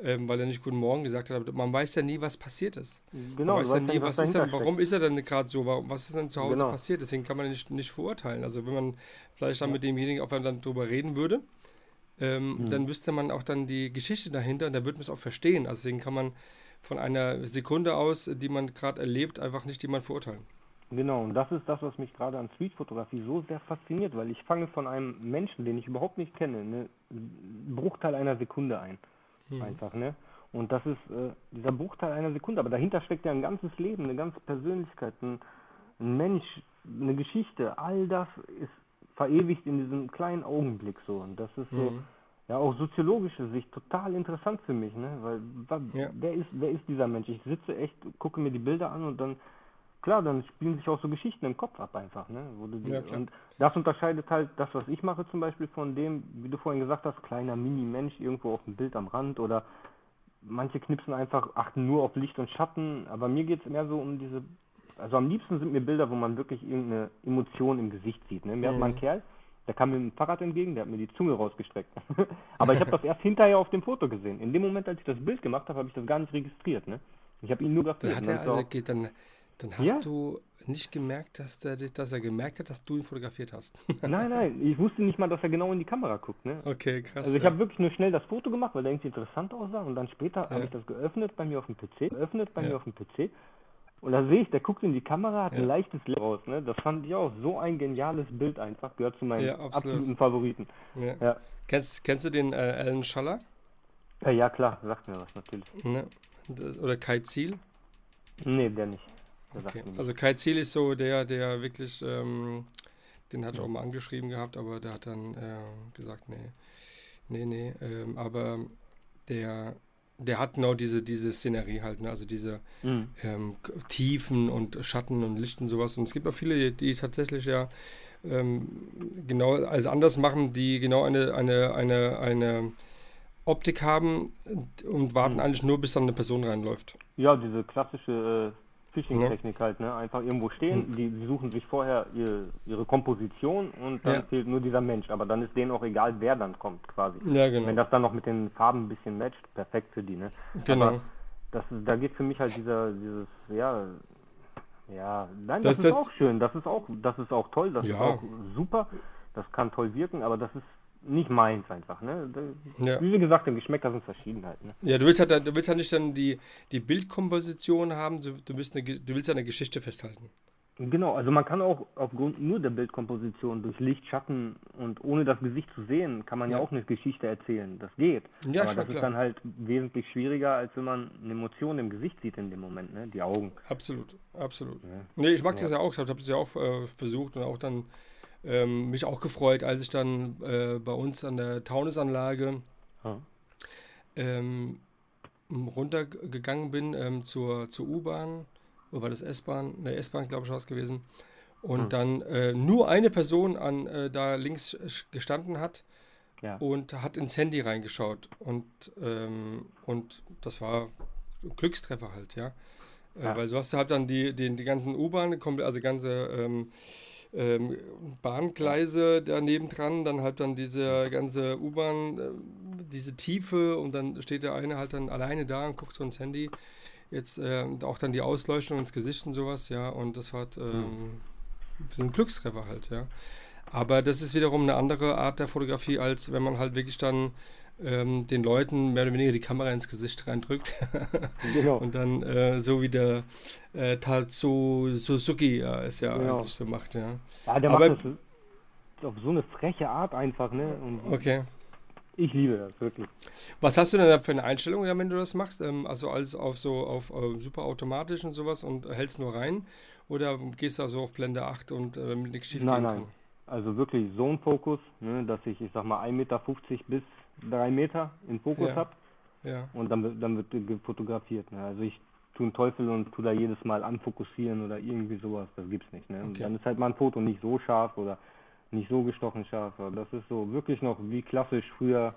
ähm, weil er nicht Guten Morgen gesagt hat. Man weiß ja nie, was passiert ist. Genau, man weiß ja nie, was, was ist denn, warum ist er denn gerade so, warum, was ist denn zu Hause genau. passiert. Deswegen kann man nicht, nicht verurteilen. Also wenn man vielleicht dann ja. mit demjenigen auch dann drüber reden würde, ähm, mhm. dann wüsste man auch dann die Geschichte dahinter und da würde man es auch verstehen. Also deswegen kann man von einer Sekunde aus, die man gerade erlebt, einfach nicht jemand verurteilen. Genau, und das ist das, was mich gerade an Streetfotografie so sehr fasziniert, weil ich fange von einem Menschen, den ich überhaupt nicht kenne, einen Bruchteil einer Sekunde ein. Mhm. Einfach, ne? Und das ist äh, dieser Bruchteil einer Sekunde, aber dahinter steckt ja ein ganzes Leben, eine ganze Persönlichkeit, ein, ein Mensch, eine Geschichte. All das ist verewigt in diesem kleinen Augenblick so. Und das ist so, mhm. ja, auch soziologische Sicht total interessant für mich, ne? Weil ja. wer ist, wer ist dieser Mensch? Ich sitze echt, gucke mir die Bilder an und dann klar, dann spielen sich auch so Geschichten im Kopf ab einfach, ne? Die, ja, und das unterscheidet halt das, was ich mache zum Beispiel von dem, wie du vorhin gesagt hast, kleiner Mini-Mensch irgendwo auf dem Bild am Rand oder manche knipsen einfach, achten nur auf Licht und Schatten, aber mir geht es mehr so um diese, also am liebsten sind mir Bilder, wo man wirklich irgendeine Emotion im Gesicht sieht, ne? Mir mhm. hat mal ein Kerl, der kam mit dem Fahrrad entgegen, der hat mir die Zunge rausgestreckt. aber ich habe das erst hinterher auf dem Foto gesehen. In dem Moment, als ich das Bild gemacht habe, habe ich das gar nicht registriert, ne? Ich habe ihn nur gedacht, hat er also geht dann Dann hast ja. du nicht gemerkt, dass, der, dass er gemerkt hat, dass du ihn fotografiert hast. nein, nein, ich wusste nicht mal, dass er genau in die Kamera guckt. Ne? Okay, krass. Also ich ja. habe wirklich nur schnell das Foto gemacht, weil er irgendwie interessant aussah und dann später ja. habe ich das geöffnet bei mir auf dem PC, geöffnet bei mir auf dem PC und da sehe ich, der guckt in die Kamera, hat ein leichtes Licht raus. Ne? Das fand ich auch so ein geniales Bild einfach, gehört zu meinen absoluten Favoriten. Kennst, kennst du den äh, Alan Schaller? Ja, ja, klar, sagt mir was natürlich. Ne? Das, oder Kai Ziel? Nee, der nicht. Okay. Also Kai Ziel ist so der, der wirklich, ähm, den hat ich auch mal angeschrieben gehabt, aber der hat dann äh, gesagt, nee, nee, nee. Ähm, aber der, der hat genau diese, diese Szenerie halt, ne? also diese mhm. ähm, Tiefen und Schatten und Licht und sowas. Und es gibt auch viele, die, die tatsächlich ja ähm, genau also anders machen, die genau eine, eine, eine, eine Optik haben und warten mhm. eigentlich nur, bis dann eine Person reinläuft. Ja, diese klassische äh Phishing-Technik halt, ne? Einfach irgendwo stehen, hm. die, die, suchen sich vorher ihre, ihre Komposition und dann ja. fehlt nur dieser Mensch. Aber dann ist denen auch egal, wer dann kommt, quasi. Ja, genau. Wenn das dann noch mit den Farben ein bisschen matcht, perfekt für die, ne? Genau. Aber das, da geht für mich halt dieser, dieses, ja, ja, nein, das, das ist das, auch schön, das ist auch, das ist auch toll, das ja. ist auch super, das kann toll wirken, aber das ist nicht meins einfach, ne? Ja. Wie gesagt, die Geschmäcker sind verschieden halt, ne? Ja, du willst halt, du willst halt nicht dann die, die Bildkomposition haben, du, du, willst eine, du willst eine Geschichte festhalten. Genau, also man kann auch aufgrund nur der Bildkomposition durch Licht, Schatten und ohne das Gesicht zu sehen, kann man ja, ja auch eine Geschichte erzählen. Das geht. Ja, Aber das klar. ist dann halt wesentlich schwieriger, als wenn man eine Emotion im Gesicht sieht in dem Moment, ne? Die Augen. Absolut, absolut. Ja. Nee, ich mag ja. das ja auch, ich habe das ja auch äh, versucht und auch dann ähm, mich auch gefreut, als ich dann äh, bei uns an der Taunusanlage ähm, runtergegangen bin ähm, zur, zur U-Bahn, oder war das S-Bahn? Ne, S-Bahn, glaube ich, war es gewesen. Und hm. dann äh, nur eine Person an äh, da links gestanden hat ja. und hat ins Handy reingeschaut. Und, ähm, und das war ein Glückstreffer halt, ja. Äh, ja. Weil so hast du halt dann die, die, die ganzen U-Bahn, also ganze ähm, ähm, Bahngleise daneben dran, dann halt dann diese ganze U-Bahn, äh, diese Tiefe und dann steht der eine halt dann alleine da und guckt so ins Handy. Jetzt äh, auch dann die Ausleuchtung ins Gesicht und sowas, ja, und das hat ähm, mhm. so ein Glückstreffer halt, ja. Aber das ist wiederum eine andere Art der Fotografie, als wenn man halt wirklich dann ähm, den Leuten mehr oder weniger die Kamera ins Gesicht reindrückt. genau. Und dann äh, so wie der äh, Tatsu Suzuki ja, es ja genau. eigentlich so macht, ja. Ja, der Aber, macht das auf so eine freche Art einfach, ne? Und okay. Ich liebe das, wirklich. Was hast du denn da für eine Einstellung, wenn du das machst? Ähm, also alles auf so auf äh, super automatisch und sowas und hältst nur rein? Oder gehst du also auf Blende 8 und äh, mit nichts schief Nein, nein. Also wirklich so ein Fokus, ne, dass ich, ich sag mal, 1,50 Meter bis drei Meter in Fokus ja. habe. Ja. Und dann, wird, dann wird fotografiert. Ne? Also ich tue einen Teufel und tue da jedes Mal anfokussieren oder irgendwie sowas. Das gibt's nicht. Ne? Okay. dann ist halt mal ein Foto nicht so scharf oder nicht so gestochen scharf. Das ist so wirklich noch wie klassisch früher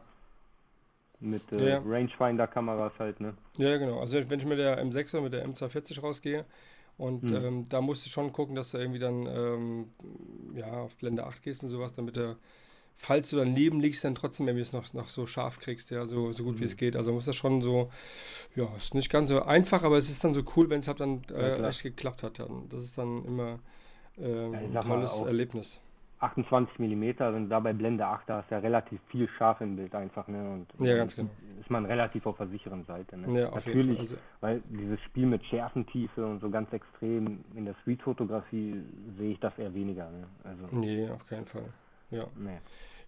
mit äh, ja. Rangefinder-Kameras halt. Ne? Ja, genau. Also wenn ich mit der M6 oder mit der M240 rausgehe, und hm. ähm, da musst du schon gucken, dass du irgendwie dann ähm, ja, auf Blende 8 gehst und sowas, damit der falls du dann neben liegst, dann trotzdem irgendwie es noch, noch so scharf kriegst, ja, so, so gut mhm. wie es mhm. geht. Also muss das schon so, ja, ist nicht ganz so einfach, aber es ist dann so cool, wenn es halt dann äh, ja, echt geklappt hat. Dann. Das ist dann immer äh, ja, ein tolles Erlebnis. 28 mm, wenn da bei Blende 8, da ist ja relativ viel scharf im Bild einfach, ne? Und ja, ganz genau. Ist man relativ auf der sicheren Seite, ne? Ja, auf Natürlich, jeden Fall. Also, weil dieses Spiel mit Schärfentiefe und so ganz extrem in der Street-Fotografie sehe ich das eher weniger, ne? Also, nee, auf keinen Fall. Ja. Nee.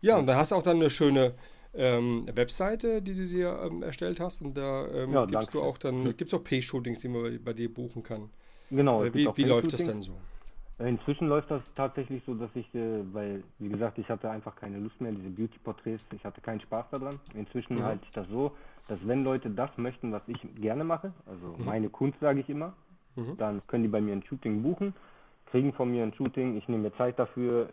Ja, und da hast du auch dann eine schöne ähm, Webseite, die du dir ähm, erstellt hast. Und da ähm, ja, gibst du auch dann, hm. gibt es auch Pay-Shootings, die man bei dir buchen kann. Genau. Äh, wie wie läuft das denn so? Äh, inzwischen läuft das tatsächlich so, dass ich, äh, weil, wie gesagt, ich hatte einfach keine Lust mehr, diese Beauty-Porträts, ich hatte keinen Spaß daran. Inzwischen mhm. halte ich das so, dass wenn Leute das möchten, was ich gerne mache, also mhm. meine Kunst, sage ich immer, mhm. dann können die bei mir ein Shooting buchen, kriegen von mir ein Shooting, ich nehme mir Zeit dafür,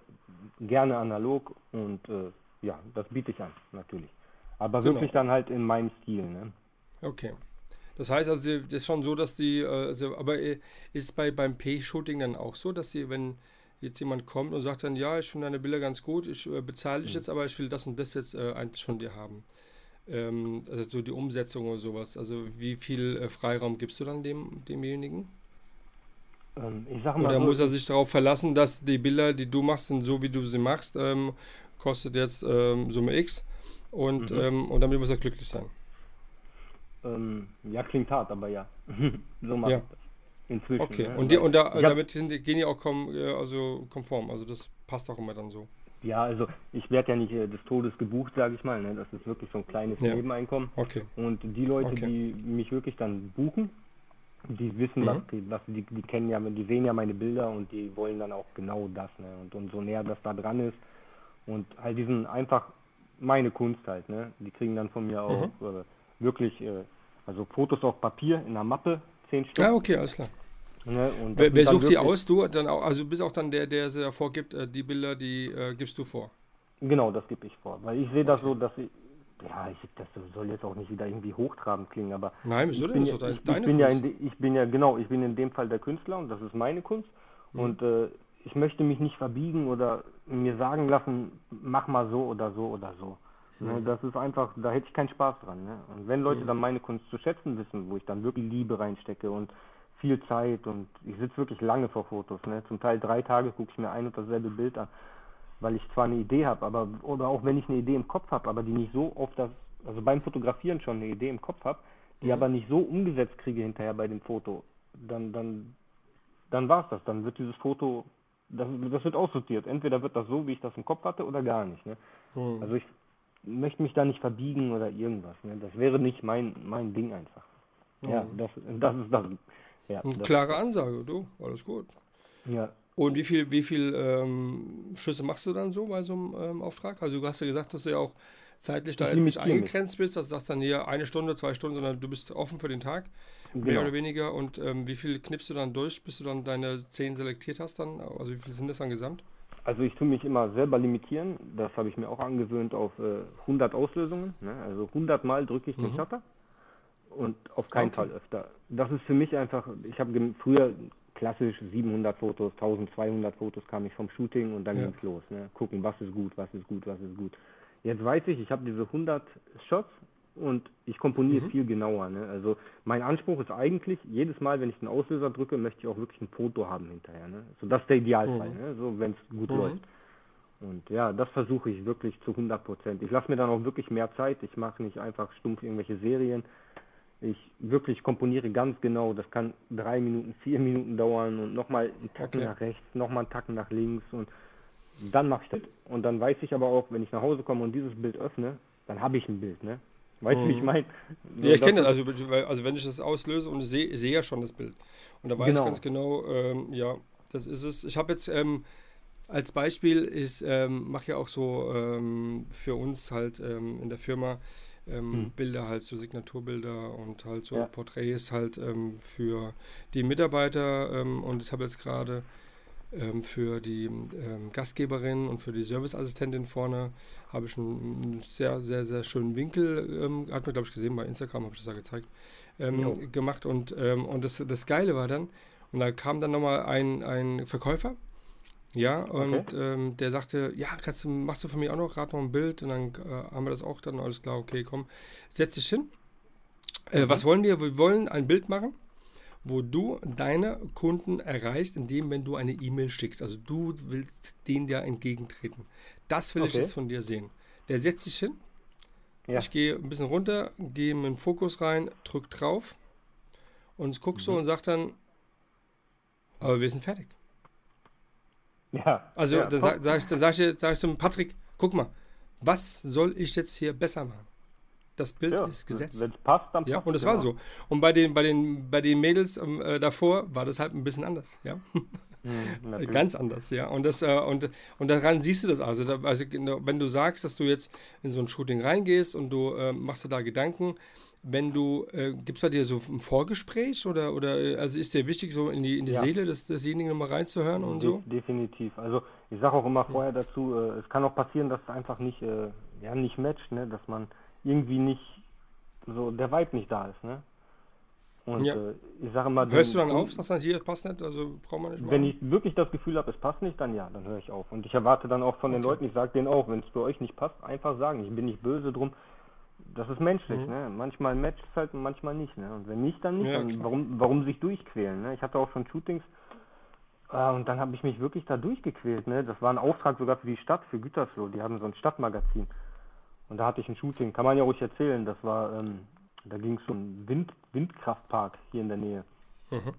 gerne analog und äh, ja, das biete ich an, natürlich. Aber genau. wirklich dann halt in meinem Stil. Ne? Okay. Das heißt also, das ist schon so, dass die, äh, also, aber äh, ist bei beim P-Shooting dann auch so, dass sie, wenn jetzt jemand kommt und sagt dann, ja, ich finde deine Bilder ganz gut, ich äh, bezahle dich mhm. jetzt, aber ich will das und das jetzt äh, eigentlich von dir haben. Ähm, also so die Umsetzung oder sowas. Also wie viel äh, Freiraum gibst du dann dem, demjenigen? Ähm, ich sag mal Oder so, muss er sich darauf verlassen, dass die Bilder, die du machst, sind so wie du sie machst, ähm, kostet jetzt ähm, Summe X und, mhm. ähm, und damit muss er glücklich sein. Ähm, ja, klingt hart, aber ja. so macht ja. Inzwischen. Okay, ne? und, die, und da, damit sind, gehen die auch kom, äh, also konform, also das passt auch immer dann so. Ja, also ich werde ja nicht äh, des Todes gebucht, sage ich mal. Ne? Das ist wirklich so ein kleines ja. Nebeneinkommen. Okay. Und die Leute, okay. die mich wirklich dann buchen, die wissen, mhm. was, was die, die kennen ja, die sehen ja meine Bilder und die wollen dann auch genau das. Ne? Und, und so näher das da dran ist und halt diesen einfach meine Kunst halt, ne? Die kriegen dann von mir auch mhm. äh, wirklich, äh, also Fotos auf Papier in einer Mappe, zehn Stück. Ja, okay, alles klar. Ne? wer, wer sucht die aus? Du dann auch, also bist auch dann der, der sie vorgibt, äh, die Bilder, die äh, gibst du vor. Genau, das gebe ich vor. Weil ich sehe das okay. so, dass ich, ja, ich, das soll jetzt auch nicht wieder irgendwie hochtrabend klingen, aber. Nein, wieso denn? Das ist doch ich, deine ich bin Kunst. Ja in, ich bin ja, genau, ich bin in dem Fall der Künstler und das ist meine Kunst. Mhm. Und äh, ich möchte mich nicht verbiegen oder mir sagen lassen, mach mal so oder so oder so. Mhm. Das ist einfach, da hätte ich keinen Spaß dran. Ne? Und wenn Leute mhm. dann meine Kunst zu schätzen wissen, wo ich dann wirklich Liebe reinstecke und viel Zeit und ich sitze wirklich lange vor Fotos. Ne? Zum Teil drei Tage gucke ich mir ein und dasselbe Bild an, weil ich zwar eine Idee habe, aber oder auch wenn ich eine Idee im Kopf habe, aber die nicht so auf das, also beim Fotografieren schon eine Idee im Kopf habe, die mhm. aber nicht so umgesetzt kriege hinterher bei dem Foto, dann dann dann war's das. Dann wird dieses Foto, das, das wird aussortiert. Entweder wird das so, wie ich das im Kopf hatte, oder gar nicht. Ne? Mhm. Also ich möchte mich da nicht verbiegen oder irgendwas. Ne? Das wäre nicht mein mein Ding einfach. Mhm. Ja, das das ist das ja, Eine klare Ansage, du, alles gut. Ja. Und wie viel, wie viel ähm, Schüsse machst du dann so bei so einem ähm, Auftrag? Also du hast ja gesagt, dass du ja auch zeitlich da jetzt nicht eingegrenzt bist, dass du sagst dann hier eine Stunde, zwei Stunden, sondern du bist offen für den Tag, genau. mehr oder weniger. Und ähm, wie viel knippst du dann durch, bis du dann deine zehn selektiert hast dann? Also wie viel sind das dann gesamt? Also ich tue mich immer selber limitieren. Das habe ich mir auch angewöhnt auf äh, 100 Auslösungen. Ne? Also 100 Mal drücke ich den mhm. Shutter und auf keinen okay. Fall öfter. Das ist für mich einfach, ich habe früher klassisch 700 Fotos, 1200 Fotos kam ich vom Shooting und dann ja. ging's los. Ne? Gucken, was ist gut, was ist gut, was ist gut. Jetzt weiß ich, ich habe diese 100 Shots und ich komponiere mhm. viel genauer. Ne? Also mein Anspruch ist eigentlich, jedes Mal, wenn ich den Auslöser drücke, möchte ich auch wirklich ein Foto haben hinterher. Ne? So, das ist der Idealfall, mhm. ne? so wenn es gut mhm. läuft. Und ja, das versuche ich wirklich zu 100 Prozent. Ich lasse mir dann auch wirklich mehr Zeit. Ich mache nicht einfach stumpf irgendwelche Serien. Ich wirklich komponiere ganz genau. Das kann drei Minuten, vier Minuten dauern und nochmal einen Tacken okay. nach rechts, nochmal einen Tacken nach links und dann mache ich das. Und dann weiß ich aber auch, wenn ich nach Hause komme und dieses Bild öffne, dann habe ich ein Bild, ne? Weißt du, mhm. wie ich mhm. meine? Ja, ich kenne das. Also, also, wenn ich das auslöse und sehe seh ja schon das Bild. Und da weiß genau. ich ganz genau, ähm, ja, das ist es. Ich habe jetzt ähm, als Beispiel, ich ähm, mache ja auch so ähm, für uns halt ähm, in der Firma ähm, hm. Bilder halt, so Signaturbilder und halt so ja. Porträts halt ähm, für die Mitarbeiter. Ähm, und ich habe jetzt gerade ähm, für die ähm, Gastgeberin und für die Serviceassistentin vorne habe ich einen sehr, sehr, sehr schönen Winkel, ähm, hat man glaube ich gesehen bei Instagram, habe ich das da gezeigt, gemacht. Und, und das, das Geile war dann, und da kam dann nochmal ein, ein Verkäufer ja, und okay. ähm, der sagte, ja, kannst machst du von mir auch noch gerade noch ein Bild? Und dann äh, haben wir das auch dann, alles klar, okay, komm, setz dich hin. Äh, mhm. Was wollen wir? Wir wollen ein Bild machen, wo du deine Kunden erreichst, indem, wenn du eine E-Mail schickst. Also du willst denen ja entgegentreten. Das will okay. ich jetzt von dir sehen. Der setzt sich hin. Ja. Ich gehe ein bisschen runter, gehe in den Fokus rein, drück drauf und guckst mhm. so und sagt dann, aber wir sind fertig. Ja. Also ja, dann sage sag ich, dann sag ich, sag ich zum Patrick, guck mal, was soll ich jetzt hier besser machen? Das Bild ja, ist gesetzt. Wenn es passt, dann passt Ja, und es war so. Und bei den, bei den, bei den Mädels ähm, äh, davor war das halt ein bisschen anders, ja. Mhm, Ganz anders, ja. Und, das, äh, und, und daran siehst du das also. Da, also. Wenn du sagst, dass du jetzt in so ein Shooting reingehst und du äh, machst dir da Gedanken, wenn du, äh, gibt es bei dir so ein Vorgespräch oder, oder äh, also ist dir wichtig, so in die, in die ja. Seele des, desjenigen nochmal reinzuhören und De so? Definitiv. Also ich sage auch immer vorher dazu, äh, es kann auch passieren, dass es einfach nicht, äh, ja, nicht matcht, ne? dass man irgendwie nicht, so der Vibe nicht da ist, ne? Und ja. Äh, ich sage mal. Hörst du dann auf, sagst dann hier, es passt nicht, also braucht man nicht machen? Wenn ich wirklich das Gefühl habe, es passt nicht, dann ja, dann höre ich auf. Und ich erwarte dann auch von okay. den Leuten, ich sage denen auch, wenn es für euch nicht passt, einfach sagen. Ich bin nicht böse drum das ist menschlich, mhm. ne? Manchmal matcht es halt und manchmal nicht, ne? Und wenn nicht, dann nicht. Ja, dann warum, warum sich durchquälen, ne? Ich hatte auch schon Shootings, Äh, und dann habe ich mich wirklich da durchgequält. Ne? Das war ein Auftrag sogar für die Stadt, für Gütersloh. Die haben so ein Stadtmagazin. Und da hatte ich ein Shooting. Kann man ja ruhig erzählen. Das war, ähm, da ging es um Wind, Windkraftpark hier in der Nähe. Mhm.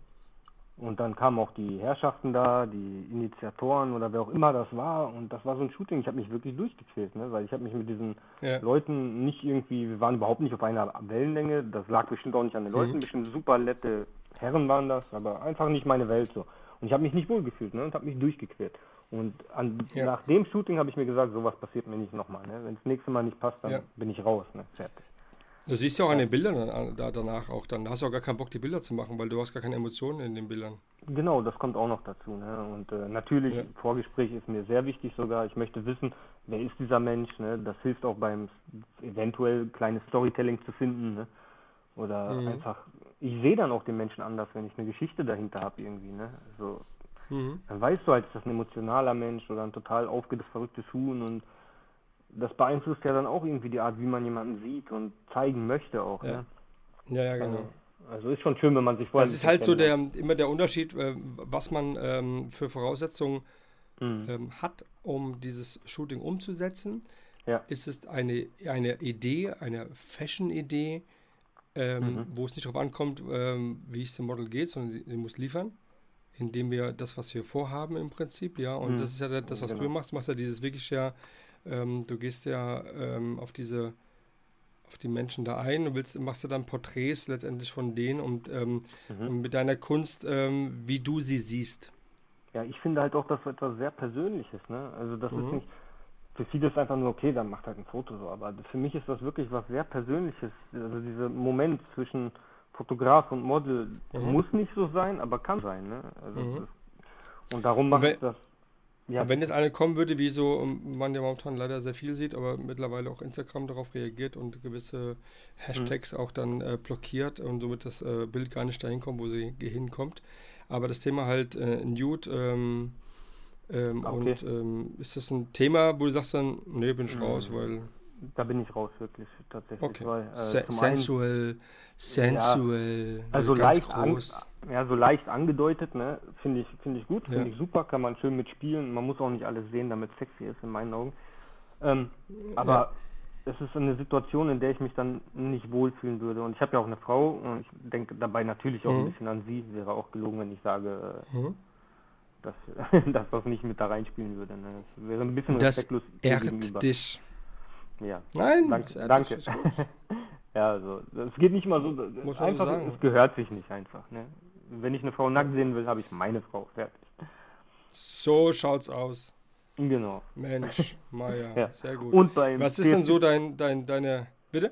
Und dann kamen auch die Herrschaften da, die Initiatoren oder wer auch immer das war. Und das war so ein Shooting. Ich habe mich wirklich durchgequält, ne? weil ich habe mich mit diesen ja. Leuten nicht irgendwie, wir waren überhaupt nicht auf einer Wellenlänge. Das lag bestimmt auch nicht an den Leuten. Mhm. Bestimmt super nette Herren waren das, aber einfach nicht meine Welt so. Und ich habe mich nicht wohl gefühlt ne? und habe mich durchgequält. Und an, ja. nach dem Shooting habe ich mir gesagt, sowas passiert mir nicht nochmal. Ne? Wenn das nächste Mal nicht passt, dann ja. bin ich raus. Ne? Fertig. Du siehst ja auch an den Bildern dann, da danach auch, dann hast du auch gar keinen Bock, die Bilder zu machen, weil du hast gar keine Emotionen in den Bildern. Genau, das kommt auch noch dazu. Ne? Und äh, natürlich, ja. Vorgespräch ist mir sehr wichtig sogar. Ich möchte wissen, wer ist dieser Mensch. Ne? Das hilft auch beim eventuell kleines Storytelling zu finden. Ne? Oder mhm. einfach, ich sehe dann auch den Menschen anders, wenn ich eine Geschichte dahinter habe irgendwie. Ne? Also, mhm. Dann weißt du halt, ist das ein emotionaler Mensch oder ein total aufgedes, verrücktes Huhn und das beeinflusst ja dann auch irgendwie die Art, wie man jemanden sieht und zeigen möchte auch. Ja, ne? ja, ja, genau. Also, also ist schon schön, wenn man sich vorher. Das ist halt so der, immer der Unterschied, äh, was man ähm, für Voraussetzungen mhm. ähm, hat, um dieses Shooting umzusetzen. Ja. Ist es eine, eine Idee, eine Fashion-Idee, ähm, mhm. wo es nicht darauf ankommt, ähm, wie es dem Model geht, sondern sie, sie, muss liefern, indem wir das, was wir vorhaben im Prinzip, ja, und mhm. das ist ja das, was genau. du machst, du machst ja dieses wirklich ja ähm, du gehst ja ähm, auf diese auf die Menschen da ein und willst, machst du dann Porträts letztendlich von denen und, ähm, mhm. mit deiner Kunst, ähm, wie du sie siehst. Ja, ich finde halt auch, das etwas sehr Persönliches, ne? Also das mhm. ist nicht, für viele ist einfach nur, okay, dann macht halt ein Foto so, aber für mich ist das wirklich was sehr Persönliches. Also dieser Moment zwischen Fotograf und Model mhm. muss nicht so sein, aber kann sein, ne? Also mhm. ist, und darum mache ich das ja. Wenn jetzt eine kommen würde, wie so man ja momentan leider sehr viel sieht, aber mittlerweile auch Instagram darauf reagiert und gewisse Hashtags mhm. auch dann äh, blockiert und somit das äh, Bild gar nicht dahin kommt, wo sie hinkommt. Aber das Thema halt äh, Nude ähm, ähm, okay. und ähm, ist das ein Thema, wo du sagst dann, nee, bin ich mhm. raus, weil da bin ich raus, wirklich, tatsächlich. Okay. Weil, äh, Se sensual, sensual, ja, also leicht groß. An, ja, so leicht angedeutet, ne, finde ich, finde ich gut, finde ja. ich super, kann man schön mitspielen. Man muss auch nicht alles sehen, damit es sexy ist, in meinen Augen. Ähm, aber ja. es ist eine Situation, in der ich mich dann nicht wohlfühlen würde. Und ich habe ja auch eine Frau und ich denke dabei natürlich auch mhm. ein bisschen an sie. Wäre auch gelogen, wenn ich sage, äh, mhm. dass, dass das nicht mit da reinspielen würde. Ne? Das wäre ein bisschen das respektlos. ehrt dich. Ja. Nein, danke. Ja, danke. ja, also es geht nicht mal so. Muss man einfach, so sagen. Es gehört sich nicht einfach. Ne? Wenn ich eine Frau nackt sehen will, habe ich meine Frau. Fertig. So schaut's aus. Genau. Mensch, Maja, ja. sehr gut. Und beim Was ist denn so dein, dein, deine. Bitte?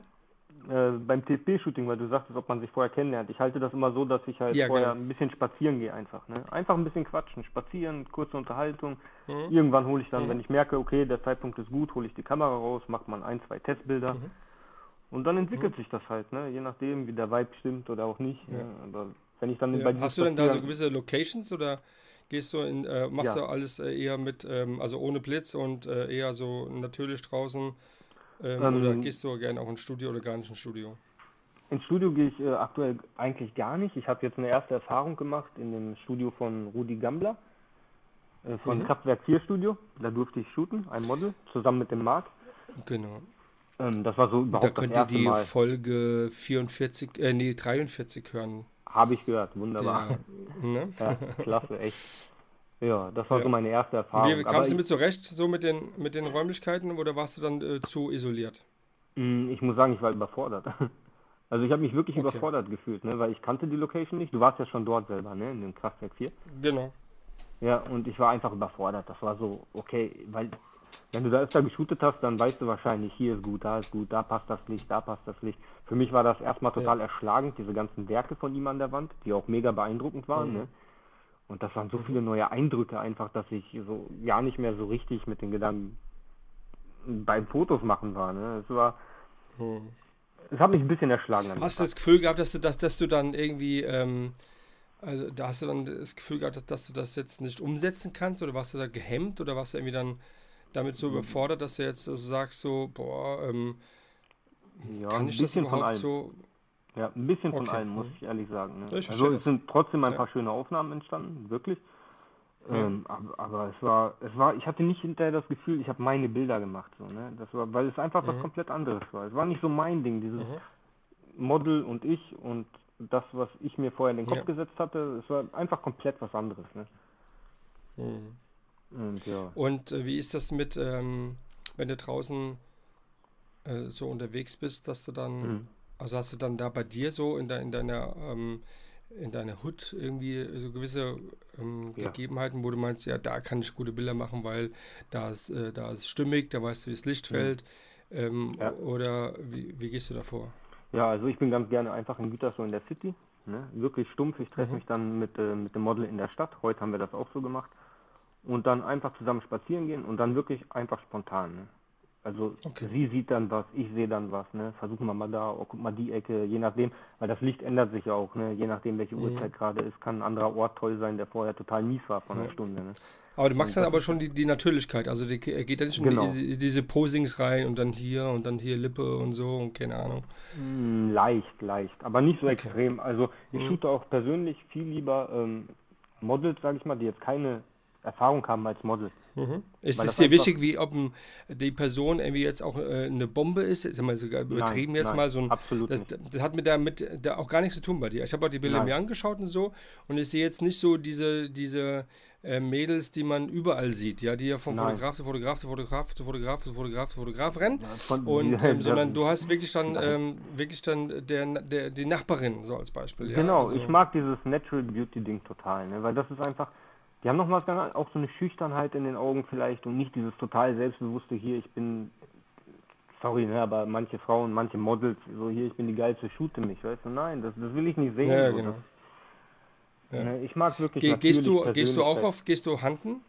Äh, beim TP-Shooting, weil du sagtest, ob man sich vorher kennenlernt. Ich halte das immer so, dass ich halt ja, vorher genau. ein bisschen spazieren gehe einfach. Ne? Einfach ein bisschen quatschen, spazieren, kurze Unterhaltung. Mhm. Irgendwann hole ich dann, mhm. wenn ich merke, okay, der Zeitpunkt ist gut, hole ich die Kamera raus, macht man ein, zwei Testbilder. Mhm. Und dann entwickelt mhm. sich das halt, ne? je nachdem, wie der Vibe stimmt oder auch nicht. Ne? Ja. Ne? Aber wenn ich dann ja. Hast du denn da so gewisse Locations oder gehst du in, äh, machst du alles äh, eher mit, ähm, also ohne Blitz und äh, eher so natürlich draußen? Ähm, ähm, oder gehst du gerne auch ins Studio oder gar nicht ins Studio? Ins Studio gehe ich äh, aktuell eigentlich gar nicht. Ich habe jetzt eine erste Erfahrung gemacht in dem Studio von Rudi Gambler, äh, von mhm. Kraftwerk 4 Studio. Da durfte ich shooten, ein Model, zusammen mit dem Marc. Genau. Ähm, das war so überhaupt Da könnt ihr die Mal. Folge 44, äh, nee, 43 hören. Habe ich gehört, wunderbar. Der, ne? ja, klasse, echt. Ja, das war ja. so meine erste Erfahrung. Wie kamst du mit zurecht, so mit den, mit den Räumlichkeiten, oder warst du dann äh, zu isoliert? Mm, ich muss sagen, ich war überfordert. Also ich habe mich wirklich okay. überfordert gefühlt, ne? weil ich kannte die Location nicht. Du warst ja schon dort selber, ne? in dem Kraftwerk 4. Genau. Ja, und ich war einfach überfordert. Das war so, okay, weil wenn du da öfter geshootet hast, dann weißt du wahrscheinlich, hier ist gut, da ist gut, da passt das Licht, da passt das Licht. Für mich war das erstmal total ja. erschlagend, diese ganzen Werke von ihm an der Wand, die auch mega beeindruckend waren. Mhm. Ne? Und das waren so viele neue Eindrücke einfach, dass ich so gar nicht mehr so richtig mit den Gedanken beim Fotos machen war. Ne? Es war. Hm. Es hat mich ein bisschen erschlagen. Hast du das Gefühl gehabt, dass du, dass, dass du dann irgendwie. Ähm, also da hast du dann das Gefühl gehabt, dass, dass, du das jetzt nicht umsetzen kannst oder warst du da gehemmt oder warst du irgendwie dann damit so hm. überfordert, dass du jetzt so sagst, so, boah, ähm, ja, kann ich das überhaupt so ja, ein bisschen von okay. allem, muss ich ehrlich sagen. Ne? Also es sind trotzdem ein paar schöne Aufnahmen entstanden, wirklich. Ähm, aber, aber, es war, es war, ich hatte nicht hinterher das Gefühl, ich habe meine Bilder gemacht, so, ne? Das war, weil es einfach mhm. was komplett anderes war. Es war nicht so mein Ding, dieses mhm. Model und ich und das, was ich mir vorher in den Kopf ja. gesetzt hatte, es war einfach komplett was anderes, ne? Mhm. Und, ja. und äh, wie ist das mit, ähm, wenn du draußen äh, so unterwegs bist, dass du dann, mhm. Also hast du dann da bei dir so in, de, in deiner ähm, in deiner Hut irgendwie so gewisse ähm, ja. Gegebenheiten, wo du meinst, ja, da kann ich gute Bilder machen, weil da ist, äh, da ist stimmig, da weißt du, wie das Licht mhm. fällt. Ähm, ja. Oder wie, wie gehst du davor? Ja, also ich bin ganz gerne einfach in Gütersloh in der City. Ne? Wirklich stumpf. Ich treffe mhm. mich dann mit, äh, mit dem Model in der Stadt. Heute haben wir das auch so gemacht. Und dann einfach zusammen spazieren gehen und dann wirklich einfach spontan. Ne? Also okay. sie sieht dann was, ich sehe dann was, ne? Versuchen wir mal da, oh, guck mal die Ecke, je nachdem, weil das Licht ändert sich ja auch, ne? Je nachdem, welche mhm. Uhrzeit gerade ist, kann ein anderer Ort toll sein, der vorher total mies war von einer Stunde. Ne? Aber du magst dann aber schon die, die Natürlichkeit, also die, geht dann schon genau. die, diese Posings rein und dann hier und dann hier Lippe und so und keine Ahnung. Mm, leicht, leicht, aber nicht so okay. extrem. Also ich mhm. shoote auch persönlich viel lieber ähm, Models, sage ich mal, die jetzt keine Erfahrung haben als Model. Mhm. Ist es dir wichtig, wie ob die Person irgendwie jetzt auch äh, eine Bombe ist? Ist mal sogar übertrieben nein, jetzt nein, mal so ein. Absolut das, das, hat mit der mit da auch gar nichts zu tun bei dir. Ich habe auch die Bilder nein. mir angeschaut und so und ich sehe jetzt nicht so diese diese äh, Mädels, die man überall sieht, ja, die ja von Fotograf zu Fotograf zu Fotograf zu Fotograf zu Fotograf zu Fotograf rennen. Ja, und ähm, sondern du hast wirklich dann ähm, wirklich dann der, der die Nachbarin so als Beispiel. Ja? Genau, also, ich mag dieses Natural Beauty Ding total, ne? weil das ist einfach die haben noch was auch so eine Schüchternheit in den Augen vielleicht und nicht dieses total selbstbewusste hier, ich bin, sorry, ne, aber manche Frauen, manche Models, so hier, ich bin die geilste, shoote mich, weißt du, nein, das, das will ich nicht sehen. Ja, so, genau. Ja. Ne, ich mag wirklich Ge gehst du Gehst du auch auf, gehst du Handen?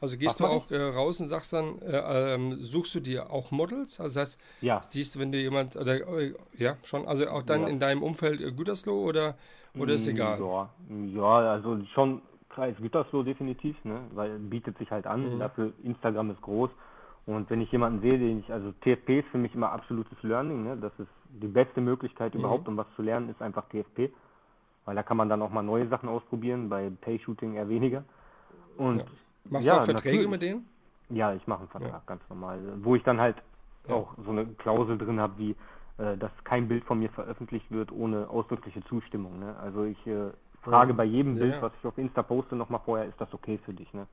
Also gehst Ach, du auch äh, raus und sagst dann, äh, ähm, suchst du dir auch Models? Also das heißt, ja. siehst du, wenn du jemand, oder, äh, ja, schon, also auch dann ja. in deinem Umfeld äh, Gütersloh oder, oder ist mm, egal? Ja, ja, also schon Kreis Gütersloh definitiv, ne? weil bietet sich halt an. Mhm. Dafür Instagram ist groß. Und wenn ich jemanden sehe, den ich, also TFP ist für mich immer absolutes Learning, ne? das ist die beste Möglichkeit mhm. überhaupt, um was zu lernen, ist einfach TFP. Weil da kann man dann auch mal neue Sachen ausprobieren, bei Pay-Shooting eher weniger. Und ja. Machst ja, du auch Verträge natürlich. mit denen? Ja, ich mache einen Vertrag, ja. ganz normal. Wo ich dann halt auch so eine Klausel drin habe, wie äh, dass kein Bild von mir veröffentlicht wird ohne ausdrückliche Zustimmung. Ne? Also ich äh, frage bei jedem Bild, was ich auf Insta poste, nochmal vorher, ist das okay für dich, ne?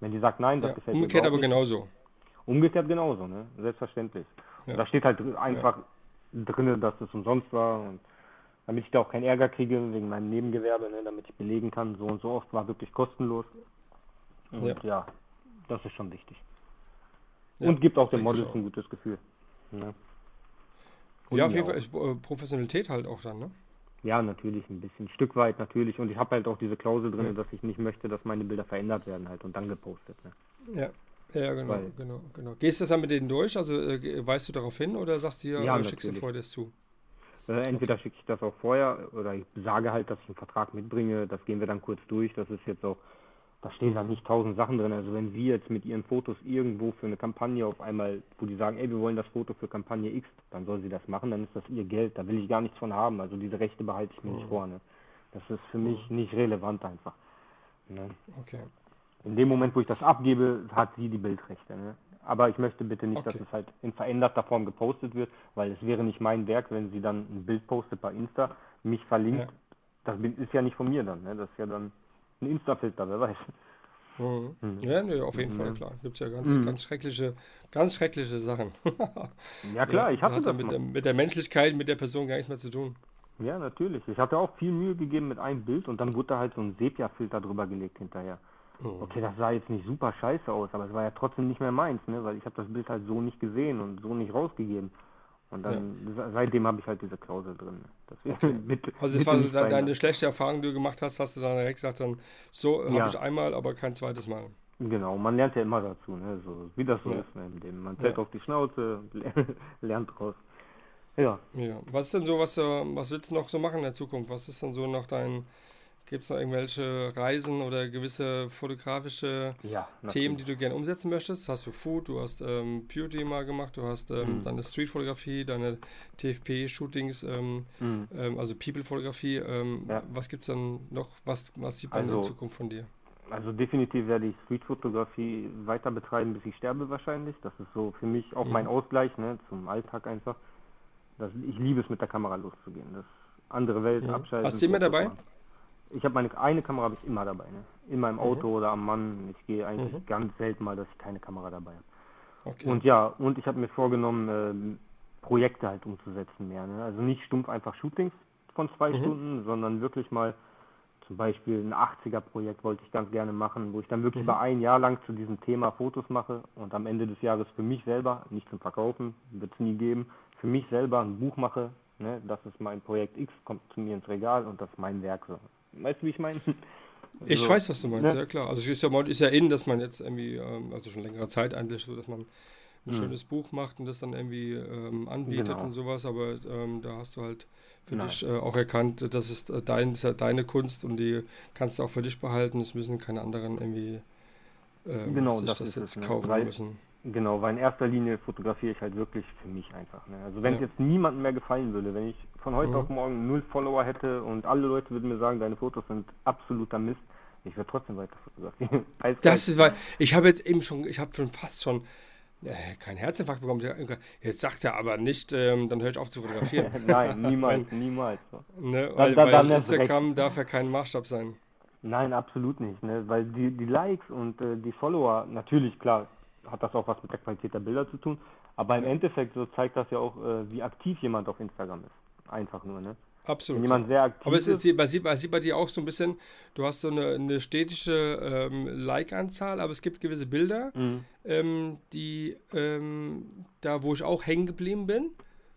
Wenn die sagt, nein, das ja, gefällt mir Umgekehrt aber nicht. genauso. Umgekehrt genauso, ne? Selbstverständlich. Da steht halt einfach drin, dass es umsonst war und damit ich da auch keinen Ärger kriege wegen meinem Nebengewerbe, ne? damit ich belegen kann, so und so oft war wirklich kostenlos. Und ja, das ist schon wichtig. und gibt auch den Models ein gutes Gefühl. Ne? Ja, auf jeden Fall ist äh, Professionalität halt auch dann, ne? Ja, natürlich, ein bisschen, ein Stück weit natürlich. Und ich habe halt auch diese Klausel drin, ja. dass ich nicht möchte, dass meine Bilder verändert werden halt und dann gepostet. Ne? Ja. Ja, genau, Weil, genau, genau. Gehst du das dann mit denen durch? Also äh, weißt du darauf hin oder sagst du ja, äh, schickst du vorher das zu? Äh, entweder okay. schicke ich das auch vorher oder ich sage halt, dass ich einen Vertrag mitbringe. Das gehen wir dann kurz durch. Das ist jetzt auch da stehen dann nicht tausend Sachen drin. Also wenn Sie jetzt mit Ihren Fotos irgendwo für eine Kampagne auf einmal, wo die sagen, ey, wir wollen das Foto für Kampagne X, dann soll sie das machen, dann ist das ihr Geld, da will ich gar nichts von haben. Also diese Rechte behalte ich mir nicht mhm. vor. Ne? Das ist für mich mhm. nicht relevant einfach. Ne? Okay. In dem Moment, wo ich das abgebe, hat sie die Bildrechte. Ne? Aber ich möchte bitte nicht, okay. dass es halt in veränderter Form gepostet wird, weil es wäre nicht mein Werk, wenn sie dann ein Bild postet bei Insta, mich verlinkt. Ja. Das ist ja nicht von mir dann. Ne? Das ist ja dann ein Insta-Filter, wer weiß. Mhm. Mhm. Ja, nee, auf jeden mhm. Fall, klar. Gibt es ja ganz, mhm. ganz schreckliche, ganz schreckliche Sachen. ja, klar, ich hatte das. Hat mit der, mit der Menschlichkeit, mit der Person gar nichts mehr zu tun. Ja, natürlich. Ich hatte auch viel Mühe gegeben mit einem Bild und dann wurde da halt so ein Sepia-Filter drüber gelegt hinterher. Mhm. Okay, das sah jetzt nicht super scheiße aus, aber es war ja trotzdem nicht mehr meins, ne? weil ich habe das Bild halt so nicht gesehen und so nicht rausgegeben. Und dann, ja. seitdem habe ich halt diese Klausel drin. Okay. mit, also das war so deine, deine schlechte Erfahrung, die du gemacht hast, hast du dann direkt gesagt, dann so ja. habe ich einmal, aber kein zweites Mal. Genau, man lernt ja immer dazu, ne? so, wie das so ja. ist. Ne? Man fällt auf die Schnauze, lernt draus. Ja. ja. Was ist denn so, was, was willst du noch so machen in der Zukunft? Was ist dann so noch dein, Gibt es noch irgendwelche Reisen oder gewisse fotografische ja, Themen, die du gerne umsetzen möchtest? Hast du Food, du hast ähm, Beauty mal gemacht, du hast ähm, mhm. deine Streetfotografie, deine TFP-Shootings, ähm, mhm. ähm, also People-Fotografie. Ähm, ja. Was gibt es dann noch? Was, was sieht man also, in Zukunft von dir? Also definitiv werde ich Streetfotografie weiter betreiben, bis ich sterbe wahrscheinlich. Das ist so für mich auch mhm. mein Ausgleich ne, zum Alltag einfach. Das, ich liebe es, mit der Kamera loszugehen. Das andere Welt abschalten. Hast du immer dabei? Ich habe meine eine Kamera habe ich immer dabei, ne? Immer im mhm. Auto mhm. oder am Mann. Ich gehe eigentlich mhm. ganz selten mal, dass ich keine Kamera dabei habe. Okay. Und ja, und ich habe mir vorgenommen, äh, Projekte halt umzusetzen mehr. Ne? Also nicht stumpf einfach Shootings von zwei mhm. Stunden, sondern wirklich mal zum Beispiel ein 80er-Projekt wollte ich ganz gerne machen, wo ich dann wirklich mhm. über ein Jahr lang zu diesem Thema Fotos mache und am Ende des Jahres für mich selber, nicht zum Verkaufen, wird es nie geben, für mich selber ein Buch mache. Ne? Das ist mein Projekt X, kommt zu mir ins Regal und das ist mein Werk. So. Weißt du, wie ich meine? Ich so, weiß, was du meinst, ne? ja klar. Also ist ja, ist ja in, dass man jetzt irgendwie, ähm, also schon längere Zeit eigentlich so, dass man ein mhm. schönes Buch macht und das dann irgendwie ähm, anbietet genau. und sowas, aber ähm, da hast du halt für Nein. dich äh, auch erkannt, das ist äh, dein, das ist deine Kunst und die kannst du auch für dich behalten. Es müssen keine anderen irgendwie ähm, genau, sich das, das jetzt es, ne? kaufen weil, müssen. Genau, weil in erster Linie fotografiere ich halt wirklich für mich einfach. Ne? Also wenn ja. es jetzt niemandem mehr gefallen würde, wenn ich von heute mhm. auf morgen null Follower hätte und alle Leute würden mir sagen, deine Fotos sind absoluter Mist, ich würde trotzdem weiter fotografieren. das ist, weil ich habe jetzt eben schon, ich habe schon fast schon äh, kein Herzinfarkt bekommen. Jetzt sagt er aber nicht, ähm, dann höre ich auf zu fotografieren. Nein, niemals, niemals. Ne, weil, dann, dann, weil Instagram recht. darf ja kein Maßstab sein. Nein, absolut nicht. Ne? Weil die, die Likes und äh, die Follower, natürlich, klar, hat das auch was mit der Qualität der Bilder zu tun. Aber im Endeffekt so zeigt das ja auch, äh, wie aktiv jemand auf Instagram ist. Einfach nur, ne? Absolut. Wenn jemand sehr aktiv Aber es ist, man, sieht, man sieht bei dir auch so ein bisschen, du hast so eine, eine stetische ähm, Like-Anzahl, aber es gibt gewisse Bilder, mhm. ähm, die ähm, da, wo ich auch hängen geblieben bin,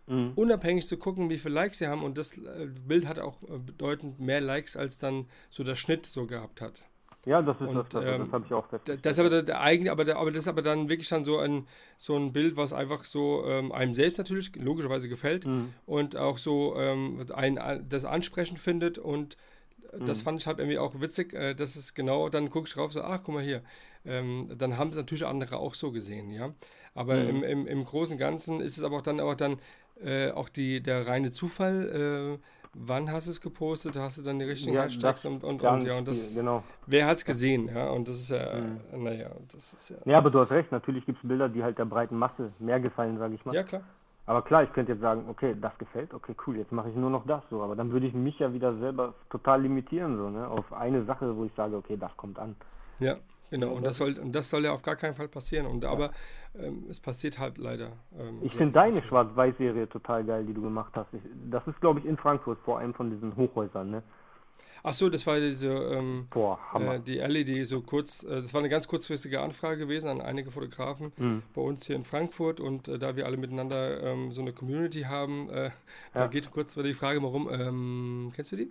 mhm. unabhängig zu gucken, wie viele Likes sie haben. Und das äh, Bild hat auch äh, bedeutend mehr Likes, als dann so der Schnitt so gehabt hat. Ja, das ist und, das, das, ähm, das habe ich auch festgestellt. Das ist aber der, der eigene, aber, der, aber das ist aber dann wirklich dann so ein, so ein Bild, was einfach so ähm, einem selbst natürlich logischerweise gefällt mhm. und auch so ähm, ein, das ansprechend findet und das mhm. fand ich halt irgendwie auch witzig. Äh, das ist genau, dann gucke ich drauf, so, ach, guck mal hier. Ähm, dann haben es natürlich andere auch so gesehen, ja. Aber mhm. im, im, im Großen und Ganzen ist es aber auch dann, auch dann äh, auch die, der reine Zufall, äh, wann hast du es gepostet, hast du dann die richtigen ja, Hashtags und, und, und, ja, und das, genau. wer hat es gesehen, ja, und das ist ja, mhm. naja, das ist ja. Ja, aber du hast recht, natürlich gibt es Bilder, die halt der breiten Masse mehr gefallen, sage ich mal. Ja, klar. Aber klar, ich könnte jetzt sagen, okay, das gefällt, okay, cool, jetzt mache ich nur noch das so, aber dann würde ich mich ja wieder selber total limitieren, so, ne, auf eine Sache, wo ich sage, okay, das kommt an. Ja, Genau, und das soll, und das soll ja auf gar keinen Fall passieren. Und, aber ähm, es passiert halt leider. Ähm, ich finde deine Schwarz-Weiß-Serie total geil, die du gemacht hast. Ich, das ist, glaube ich, in Frankfurt vor einem von diesen Hochhäusern, ne? Ach so, das war diese, ähm, Boah. Äh, die LED so kurz, äh, das war eine ganz kurzfristige Anfrage gewesen an einige Fotografen mhm. bei uns hier in Frankfurt und äh, da wir alle miteinander ähm, so eine Community haben, äh, ja. da geht kurz die Frage warum, ähm, kennst du die?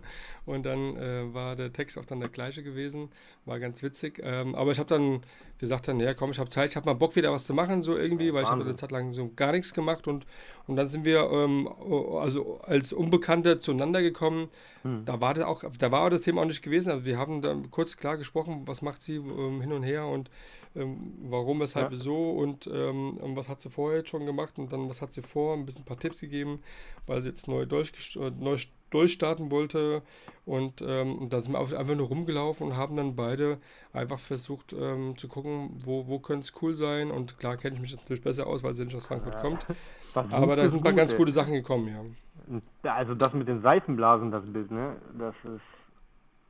und dann äh, war der Text auch dann der gleiche gewesen, war ganz witzig, ähm, aber ich habe dann gesagt dann, ja komm, ich habe Zeit, ich habe mal Bock wieder was zu machen, so irgendwie, weil ich habe eine Zeit lang so gar nichts gemacht und, und dann sind wir ähm, also als Unbekannte zueinander gekommen, hm. Da war das auch, da war das Thema auch nicht gewesen. Also wir haben da kurz klar gesprochen, was macht sie ähm, hin und her und ähm, warum, weshalb, ja. wieso und, ähm, was hat sie vorher jetzt schon gemacht und dann was hat sie vor, ein bisschen ein paar Tipps gegeben, weil sie jetzt neu, durch, neu durchstarten wollte und, ähm, dann sind wir einfach nur rumgelaufen und haben dann beide einfach versucht ähm, zu gucken, wo, wo könnte es cool sein und klar kenne ich mich natürlich besser aus, weil sie nicht aus Frankfurt ja. kommt. Aber da sind ein paar ganz coole Sachen gekommen, ja. Also das mit den Seifenblasen, das Bild, ne? Das ist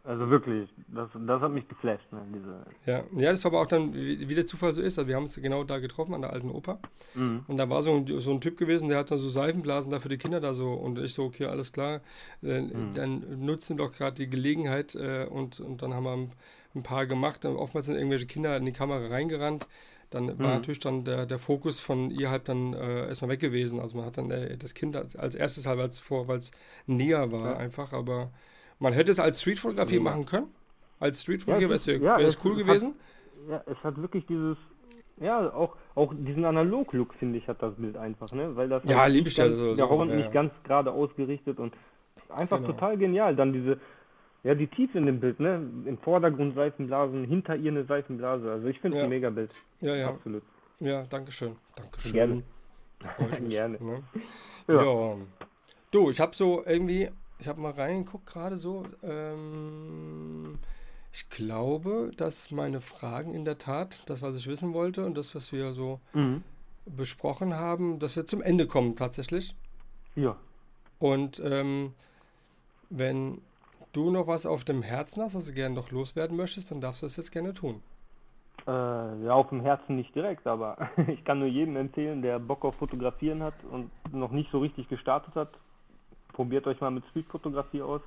also wirklich, das, das hat mich geflasht, ne? Diese ja, ja, das war aber auch dann, wie, wie der Zufall so ist. Also wir haben uns genau da getroffen an der alten Oper. Mhm. Und da war so ein, so ein Typ gewesen, der hat dann so Seifenblasen da für die Kinder da so. Und ich so, okay, alles klar. Äh, mhm. Dann nutzen wir doch gerade die Gelegenheit äh, und, und dann haben wir ein, ein paar gemacht. Und oftmals sind irgendwelche Kinder in die Kamera reingerannt dann mhm. war natürlich dann der, der Fokus von ihr halt dann äh, erstmal weg gewesen. Also man hat dann äh, das Kind als, als erstes halt als vor, weil es näher war ja. einfach, aber man hätte es als Streetfotografie ja. machen können. Als Streetfotografie wäre es ja, cool gewesen. Hat, ja, es hat wirklich dieses, ja, auch, auch diesen Analog-Look, finde ich, hat das Bild einfach, ne? Weil das ja, halt liebe ich ja so. Der Horn nicht ganz gerade ausgerichtet und einfach genau. total genial. Dann diese, ja, die Tiefe in dem Bild, ne? Im Vordergrund Seifenblasen, hinter ihr eine Seifenblase. Also ich finde es ja. ein mega Bild. Ja, ja. Absolut. Ja, danke schön. Danke schön. Gerne. Gerne. Ne? Ja. ja. Du, ich habe so irgendwie, ich habe mal reingeguckt gerade so, ähm, ich glaube, dass meine Fragen in der Tat, das, was ich wissen wollte und das, was wir so mhm. besprochen haben, dass wir zum Ende kommen tatsächlich. Ja. Und ähm, wenn du noch was auf dem Herzen hast, was du gerne noch loswerden möchtest, dann darfst du das jetzt gerne tun. Äh, ja, auf dem Herzen nicht direkt, aber ich kann nur jedem empfehlen, der Bock auf Fotografieren hat und noch nicht so richtig gestartet hat. Probiert euch mal mit Streetfotografie aus.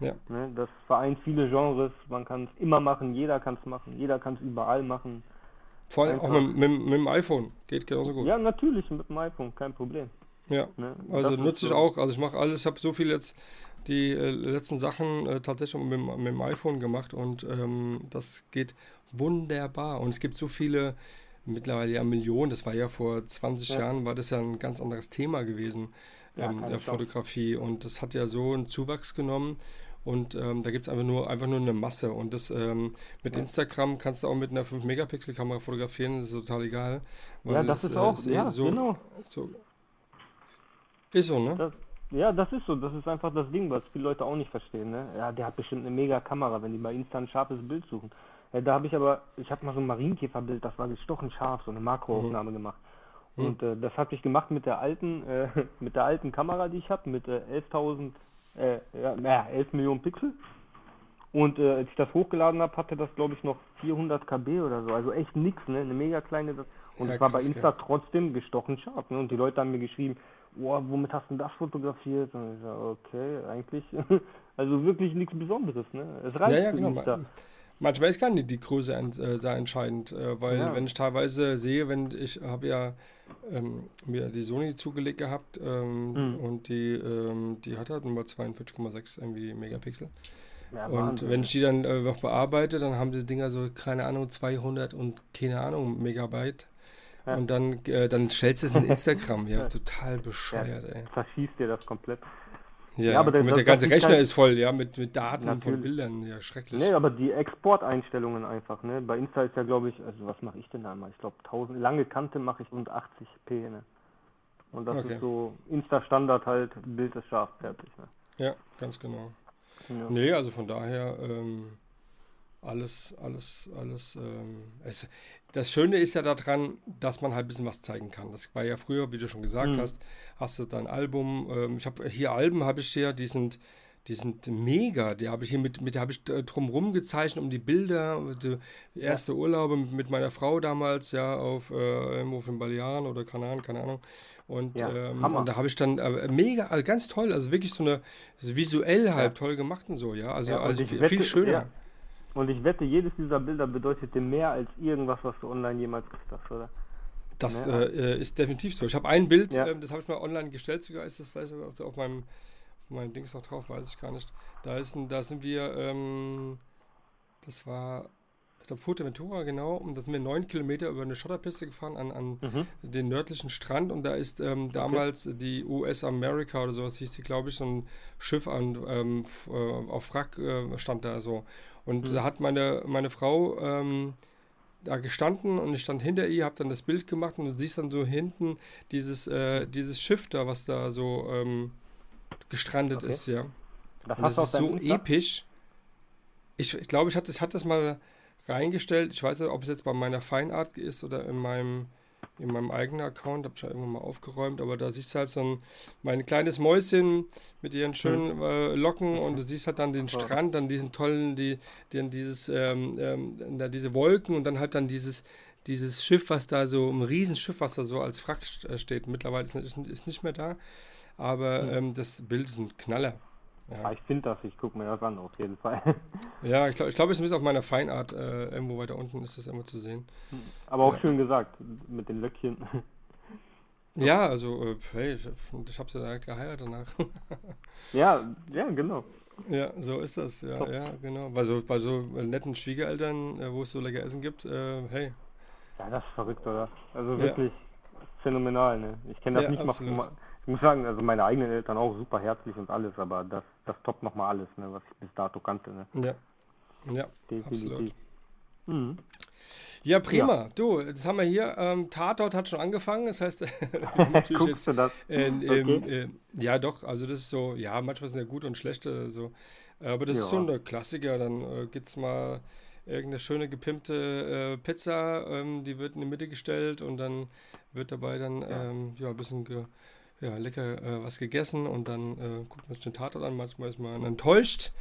Ja. Ne, das vereint viele Genres, man kann es immer machen, jeder kann es machen, jeder kann es überall machen. Vor allem auch mit, mit, mit, dem iPhone, geht genauso gut. Ja, natürlich mit dem iPhone, kein Problem. Ja, ne? also nutze ich so. auch, also ich mache alles, ich habe so viel jetzt die äh, letzten Sachen äh, tatsächlich mit, mit, dem iPhone gemacht und ähm, das geht wunderbar. Und es gibt so viele, mittlerweile ja Millionen, das war ja vor 20 ja. Jahren, war das ja ein ganz anderes Thema gewesen, ja, ähm, der Fotografie. Und das hat ja so einen Zuwachs genommen. Und ähm, da gibt es einfach nur, einfach nur eine Masse. Und das ähm, mit ja. Instagram kannst du auch mit einer 5-Megapixel-Kamera fotografieren, das ist total egal. ja, das, das ist auch, äh, ja, so, genau. So, ist so, ne? Das, ja, das ist so. Das ist einfach das Ding, was viele Leute auch nicht verstehen. Ne? Ja, der hat bestimmt eine mega Kamera, wenn die bei Insta ein scharfes Bild suchen. Ja, da habe ich aber, ich habe mal so ein Marienkäferbild, das war gestochen scharf, so eine Makroaufnahme mhm. gemacht. Mhm. Und äh, das habe ich gemacht mit der alten, äh, mit der alten Kamera, die ich habe, mit äh, 11.000, äh, ja, naja, 11 Millionen Pixel. Und äh, als ich das hochgeladen habe, hatte das glaube ich noch 400 KB oder so, also echt nix, ne, eine mega kleine. Und es ja, war bei Insta ja. trotzdem gestochen scharf, ne? Und die Leute haben mir geschrieben, boah, womit hast du das fotografiert? Und ich sage, okay, eigentlich, also wirklich nichts Besonderes, ne? Es reicht ja, ja, genau. Da. Manchmal ist gar nicht die Größe äh, sehr entscheidend, äh, weil ja. wenn ich teilweise sehe, wenn ich habe ja ähm, mir die Sony zugelegt gehabt ähm, mhm. und die, ähm, die hat halt nur 42,6 irgendwie Megapixel. Ja, und wenn ich die dann äh, noch bearbeite, dann haben die Dinger so, keine Ahnung, 200 und keine Ahnung, Megabyte. Ja. Und dann, äh, dann stellst du es in Instagram. Ja, total bescheuert, ey. Verschießt dir das komplett. Ja, ja aber der, der ganze Rechner halt ist voll, ja, mit, mit Daten Natürlich. von Bildern, ja, schrecklich. Nee, aber die Exporteinstellungen einfach, ne? Bei Insta ist ja, glaube ich, also was mache ich denn da mal? Ich glaube, 1000, lange Kante mache ich und 80p, ne? Und das okay. ist so Insta-Standard halt, Bild ist scharf, fertig, ne? Ja, ganz genau. Ja. Nee, also von daher, ähm, alles, alles, alles. Ähm, es, das Schöne ist ja daran, dass man halt ein bisschen was zeigen kann. Das war ja früher, wie du schon gesagt mhm. hast, hast du dein Album. Ähm, ich habe hier Alben, habe ich hier, die sind, die sind mega. Die habe ich hier mit, mit habe ich drumherum gezeichnet, um die Bilder, die erste ja. Urlaube mit meiner Frau damals, ja, auf äh, irgendwo auf den Balearen oder Kanaren, keine Ahnung. Und, ja, ähm, und da habe ich dann äh, mega, also ganz toll, also wirklich so eine visuell halt ja. toll gemacht und so, ja. Also, also viel, viel schöner. Und ich wette, jedes dieser Bilder bedeutet dir mehr als irgendwas, was du online jemals gesagt hast, oder? Das ne? äh, ist definitiv so. Ich habe ein Bild, ja. äh, das habe ich mal online gestellt, sogar ist das vielleicht sogar auf meinem, auf meinem Dings noch drauf, weiß ich gar nicht. Da, ist ein, da sind wir, ähm, das war ich glaube Fuerteventura, genau. Und da sind wir neun Kilometer über eine Schotterpiste gefahren an, an mhm. den nördlichen Strand. Und da ist ähm, damals okay. die US America oder sowas hieß die, glaube ich, so ein Schiff an, ähm, äh, auf Wrack äh, stand da so. Und mhm. da hat meine, meine Frau ähm, da gestanden und ich stand hinter ihr, habe dann das Bild gemacht und du siehst dann so hinten dieses, äh, dieses Schiff da, was da so ähm, gestrandet okay. ist, ja. Das, das ist so episch. Ich, ich glaube, ich hatte, ich hatte das mal reingestellt. Ich weiß nicht, ob es jetzt bei meiner Feinart ist oder in meinem, in meinem eigenen Account. Habe ich ja irgendwann mal aufgeräumt. Aber da siehst du halt so ein mein kleines Mäuschen mit ihren schönen hm. äh, Locken und du siehst halt dann den Strand, dann diesen tollen, die, die dieses, ähm, ähm, da diese Wolken und dann halt dann dieses dieses Schiff, was da so, ein Riesenschiff, was da so als Frack äh, steht, mittlerweile ist, ist nicht mehr da. Aber hm. ähm, das Bild ist ein Knaller. Ja. ich finde das, ich gucke mir das an, auf jeden Fall. Ja, ich glaube, ich glaub, es ist auf meiner Feinart, äh, irgendwo weiter unten ist das immer zu sehen. Aber auch ja. schön gesagt, mit den Löckchen. Ja, also, äh, hey, ich, ich habe sie direkt geheiratet danach. ja, ja, genau. Ja, so ist das, ja, Top. ja, genau. Bei so, bei so netten Schwiegereltern, äh, wo es so lecker Essen gibt, äh, hey. Ja, das ist verrückt, oder? Also wirklich phänomenal, ne? Ich kenne das nicht absolut. mal ich muss sagen, also meine eigenen Eltern auch super herzlich und alles, aber das, das toppt nochmal alles, ne, was ich bis dato kannte. Ne? Ja. Ja, Definitiv. absolut. Mhm. Ja, prima. Ja. Du, das haben wir hier. Ähm, Tatort hat schon angefangen. Das heißt, natürlich jetzt. Äh, okay. äh, ja, doch. Also, das ist so, ja, manchmal sind ja gute und schlechte. So. Aber das ja. ist so ein Klassiker, dann äh, gibt es mal irgendeine schöne gepimpte äh, Pizza, ähm, die wird in die Mitte gestellt und dann wird dabei dann ähm, ja, ein bisschen ge, ja, lecker äh, was gegessen und dann äh, guckt man sich den Tatort an. Manchmal ist man enttäuscht,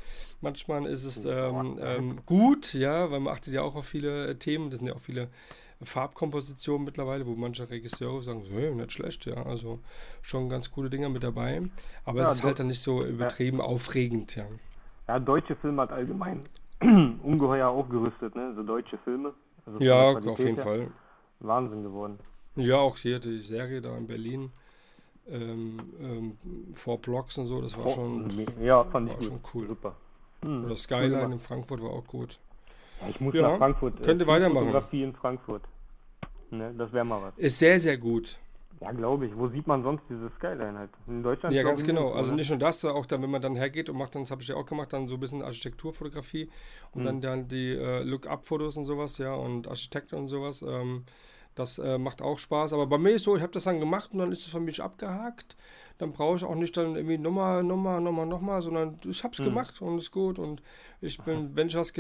manchmal ist es ähm, ähm, gut, ja, weil man achtet ja auch auf viele äh, Themen. Das sind ja auch viele Farbkompositionen mittlerweile, wo manche Regisseure sagen, so, hey, nicht schlecht, ja, also schon ganz coole Dinger mit dabei. Aber ja, es ist halt dann nicht so übertrieben ja. aufregend, ja. Ja, deutsche Filme hat allgemein ungeheuer aufgerüstet, ne? So deutsche Filme. Also ja, auf jeden Fall. Wahnsinn geworden. Ja, auch hier die Serie da in Berlin. Ähm, ähm, Four Blocks und so, das war schon, ja, fand ich schon cool. Super. Hm, Oder Skyline in Frankfurt war auch gut. Ja, ich muss ja, nach Frankfurt. Könnte äh, weitermachen. Fotografie in Frankfurt. Ne, das wäre mal was. Ist sehr, sehr gut. Ja, glaube ich. Wo sieht man sonst diese Skyline halt? In Deutschland? Ja, ganz genau. Nicht, also nicht nur das, auch dann, wenn man dann hergeht und macht dann, das habe ich ja auch gemacht, dann so ein bisschen Architekturfotografie und mhm. dann, dann die äh, Look-Up-Fotos und sowas, ja, und Architekten und sowas. Ähm, das äh, macht auch Spaß. Aber bei mir ist so, ich habe das dann gemacht und dann ist es für mich abgehakt. Dann brauche ich auch nicht dann irgendwie nochmal, nochmal, nochmal, nochmal, sondern ich habe es mhm. gemacht und ist gut. Und ich bin, wenn ich was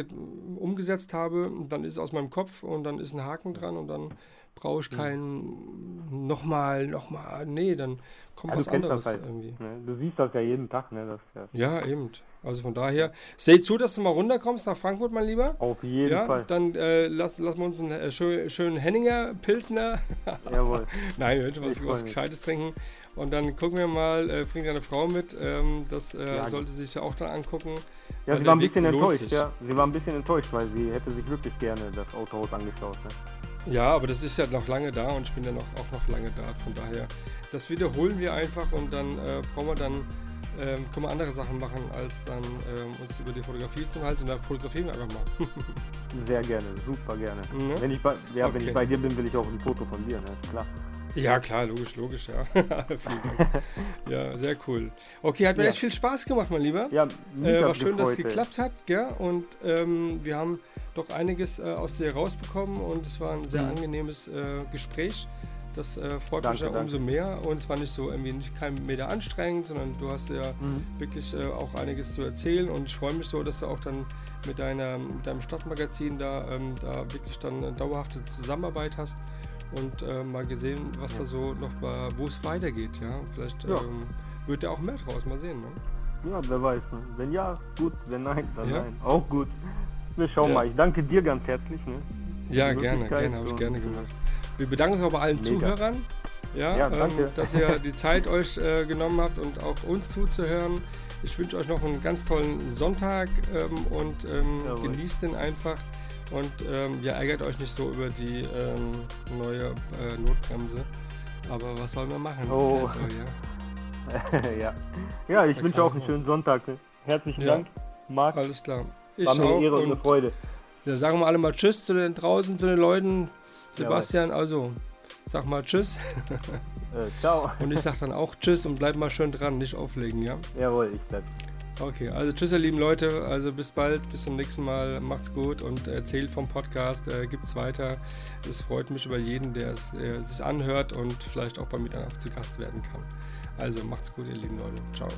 umgesetzt habe, dann ist es aus meinem Kopf und dann ist ein Haken dran und dann brauche ich keinen nochmal, nochmal, nee, dann kommt ja, was anderes halt, irgendwie. Ne? Du siehst das ja jeden Tag, ne? Das, das ja, eben. Also von daher, seh zu, dass du mal runterkommst nach Frankfurt, mein Lieber. Auf jeden ja, Fall. Dann äh, lassen lass wir uns einen äh, schönen, schönen Henninger, Pilsner. Jawohl. Nein, wir was, was Gescheites trinken. Und dann gucken wir mal, äh, bring deine Frau mit. Ähm, das äh, ja, sollte sich ja auch dann angucken. Ja, sie war ein bisschen enttäuscht, ja. Sie war ein bisschen enttäuscht, weil sie hätte sich wirklich gerne das Autohaus angeschaut. Ne? Ja, aber das ist ja noch lange da und ich bin ja noch, auch noch lange da. Von daher, das wiederholen wir einfach und dann äh, brauchen wir dann, ähm, können wir andere Sachen machen, als dann ähm, uns über die Fotografie zu halten. Und dann fotografieren wir einfach mal. Sehr gerne, super gerne. Mhm. Wenn, ich bei, ja, okay. wenn ich bei dir bin, will ich auch ein Foto von dir, ne? klar. Ja, klar, logisch, logisch, ja. Vielen Dank. ja, sehr cool. Okay, hat mir ja. echt viel Spaß gemacht, mein Lieber. Ja, äh, war schön, dass es geklappt hat, gell? Und ähm, wir haben doch einiges äh, aus dir rausbekommen und es war ein sehr mhm. angenehmes äh, Gespräch. Das äh, freut danke, mich ja umso mehr und es war nicht so irgendwie nicht kein Meter anstrengend, sondern du hast ja mhm. wirklich äh, auch einiges zu erzählen und ich freue mich so, dass du auch dann mit, deiner, mit deinem Stadtmagazin da, ähm, da wirklich dann eine dauerhafte Zusammenarbeit hast und äh, mal gesehen, was ja. da so noch war, wo es weitergeht, ja. Vielleicht ja. Ähm, wird ja auch mehr draus, mal sehen, ne? Ja, wer weiß. Ne? Wenn ja, gut, wenn nein, dann ja. nein. Auch gut. Wir schauen mal. Ich danke dir ganz herzlich. Ne? Ja, gerne, gerne, habe ich gerne gemacht. Wir bedanken uns auch bei allen Mega. Zuhörern, ja, ja ähm, dass ihr die Zeit euch äh, genommen habt und auch uns zuzuhören. Ich wünsche euch noch einen ganz tollen Sonntag ähm, und ähm, genießt den einfach. Und ähm, ja, ärgert euch nicht so über die ähm, neue äh, Notbremse. Aber was soll man machen? Oh. Halt so, ja. ja. ja, ich da wünsche auch einen schönen Sonntag. Ne? Herzlichen ja. Dank, Marc. Alles klar. Ich War mir eine Ehre und eine Freude. Ja, sagen wir alle mal Tschüss zu den draußen, zu den Leuten. Sebastian, ja, also sag mal Tschüss. Äh, ciao. Und ich sag dann auch Tschüss und bleib mal schön dran, nicht auflegen, ja? Jawohl, ich bleib. Okay, also tschüss, ihr lieben Leute. Also bis bald, bis zum nächsten Mal. Macht's gut und erzählt vom Podcast. Äh, gibt's weiter. Es freut mich über jeden, der es äh, sich anhört und vielleicht auch bei mir dann auch zu Gast werden kann. Also macht's gut, ihr lieben Leute. Ciao.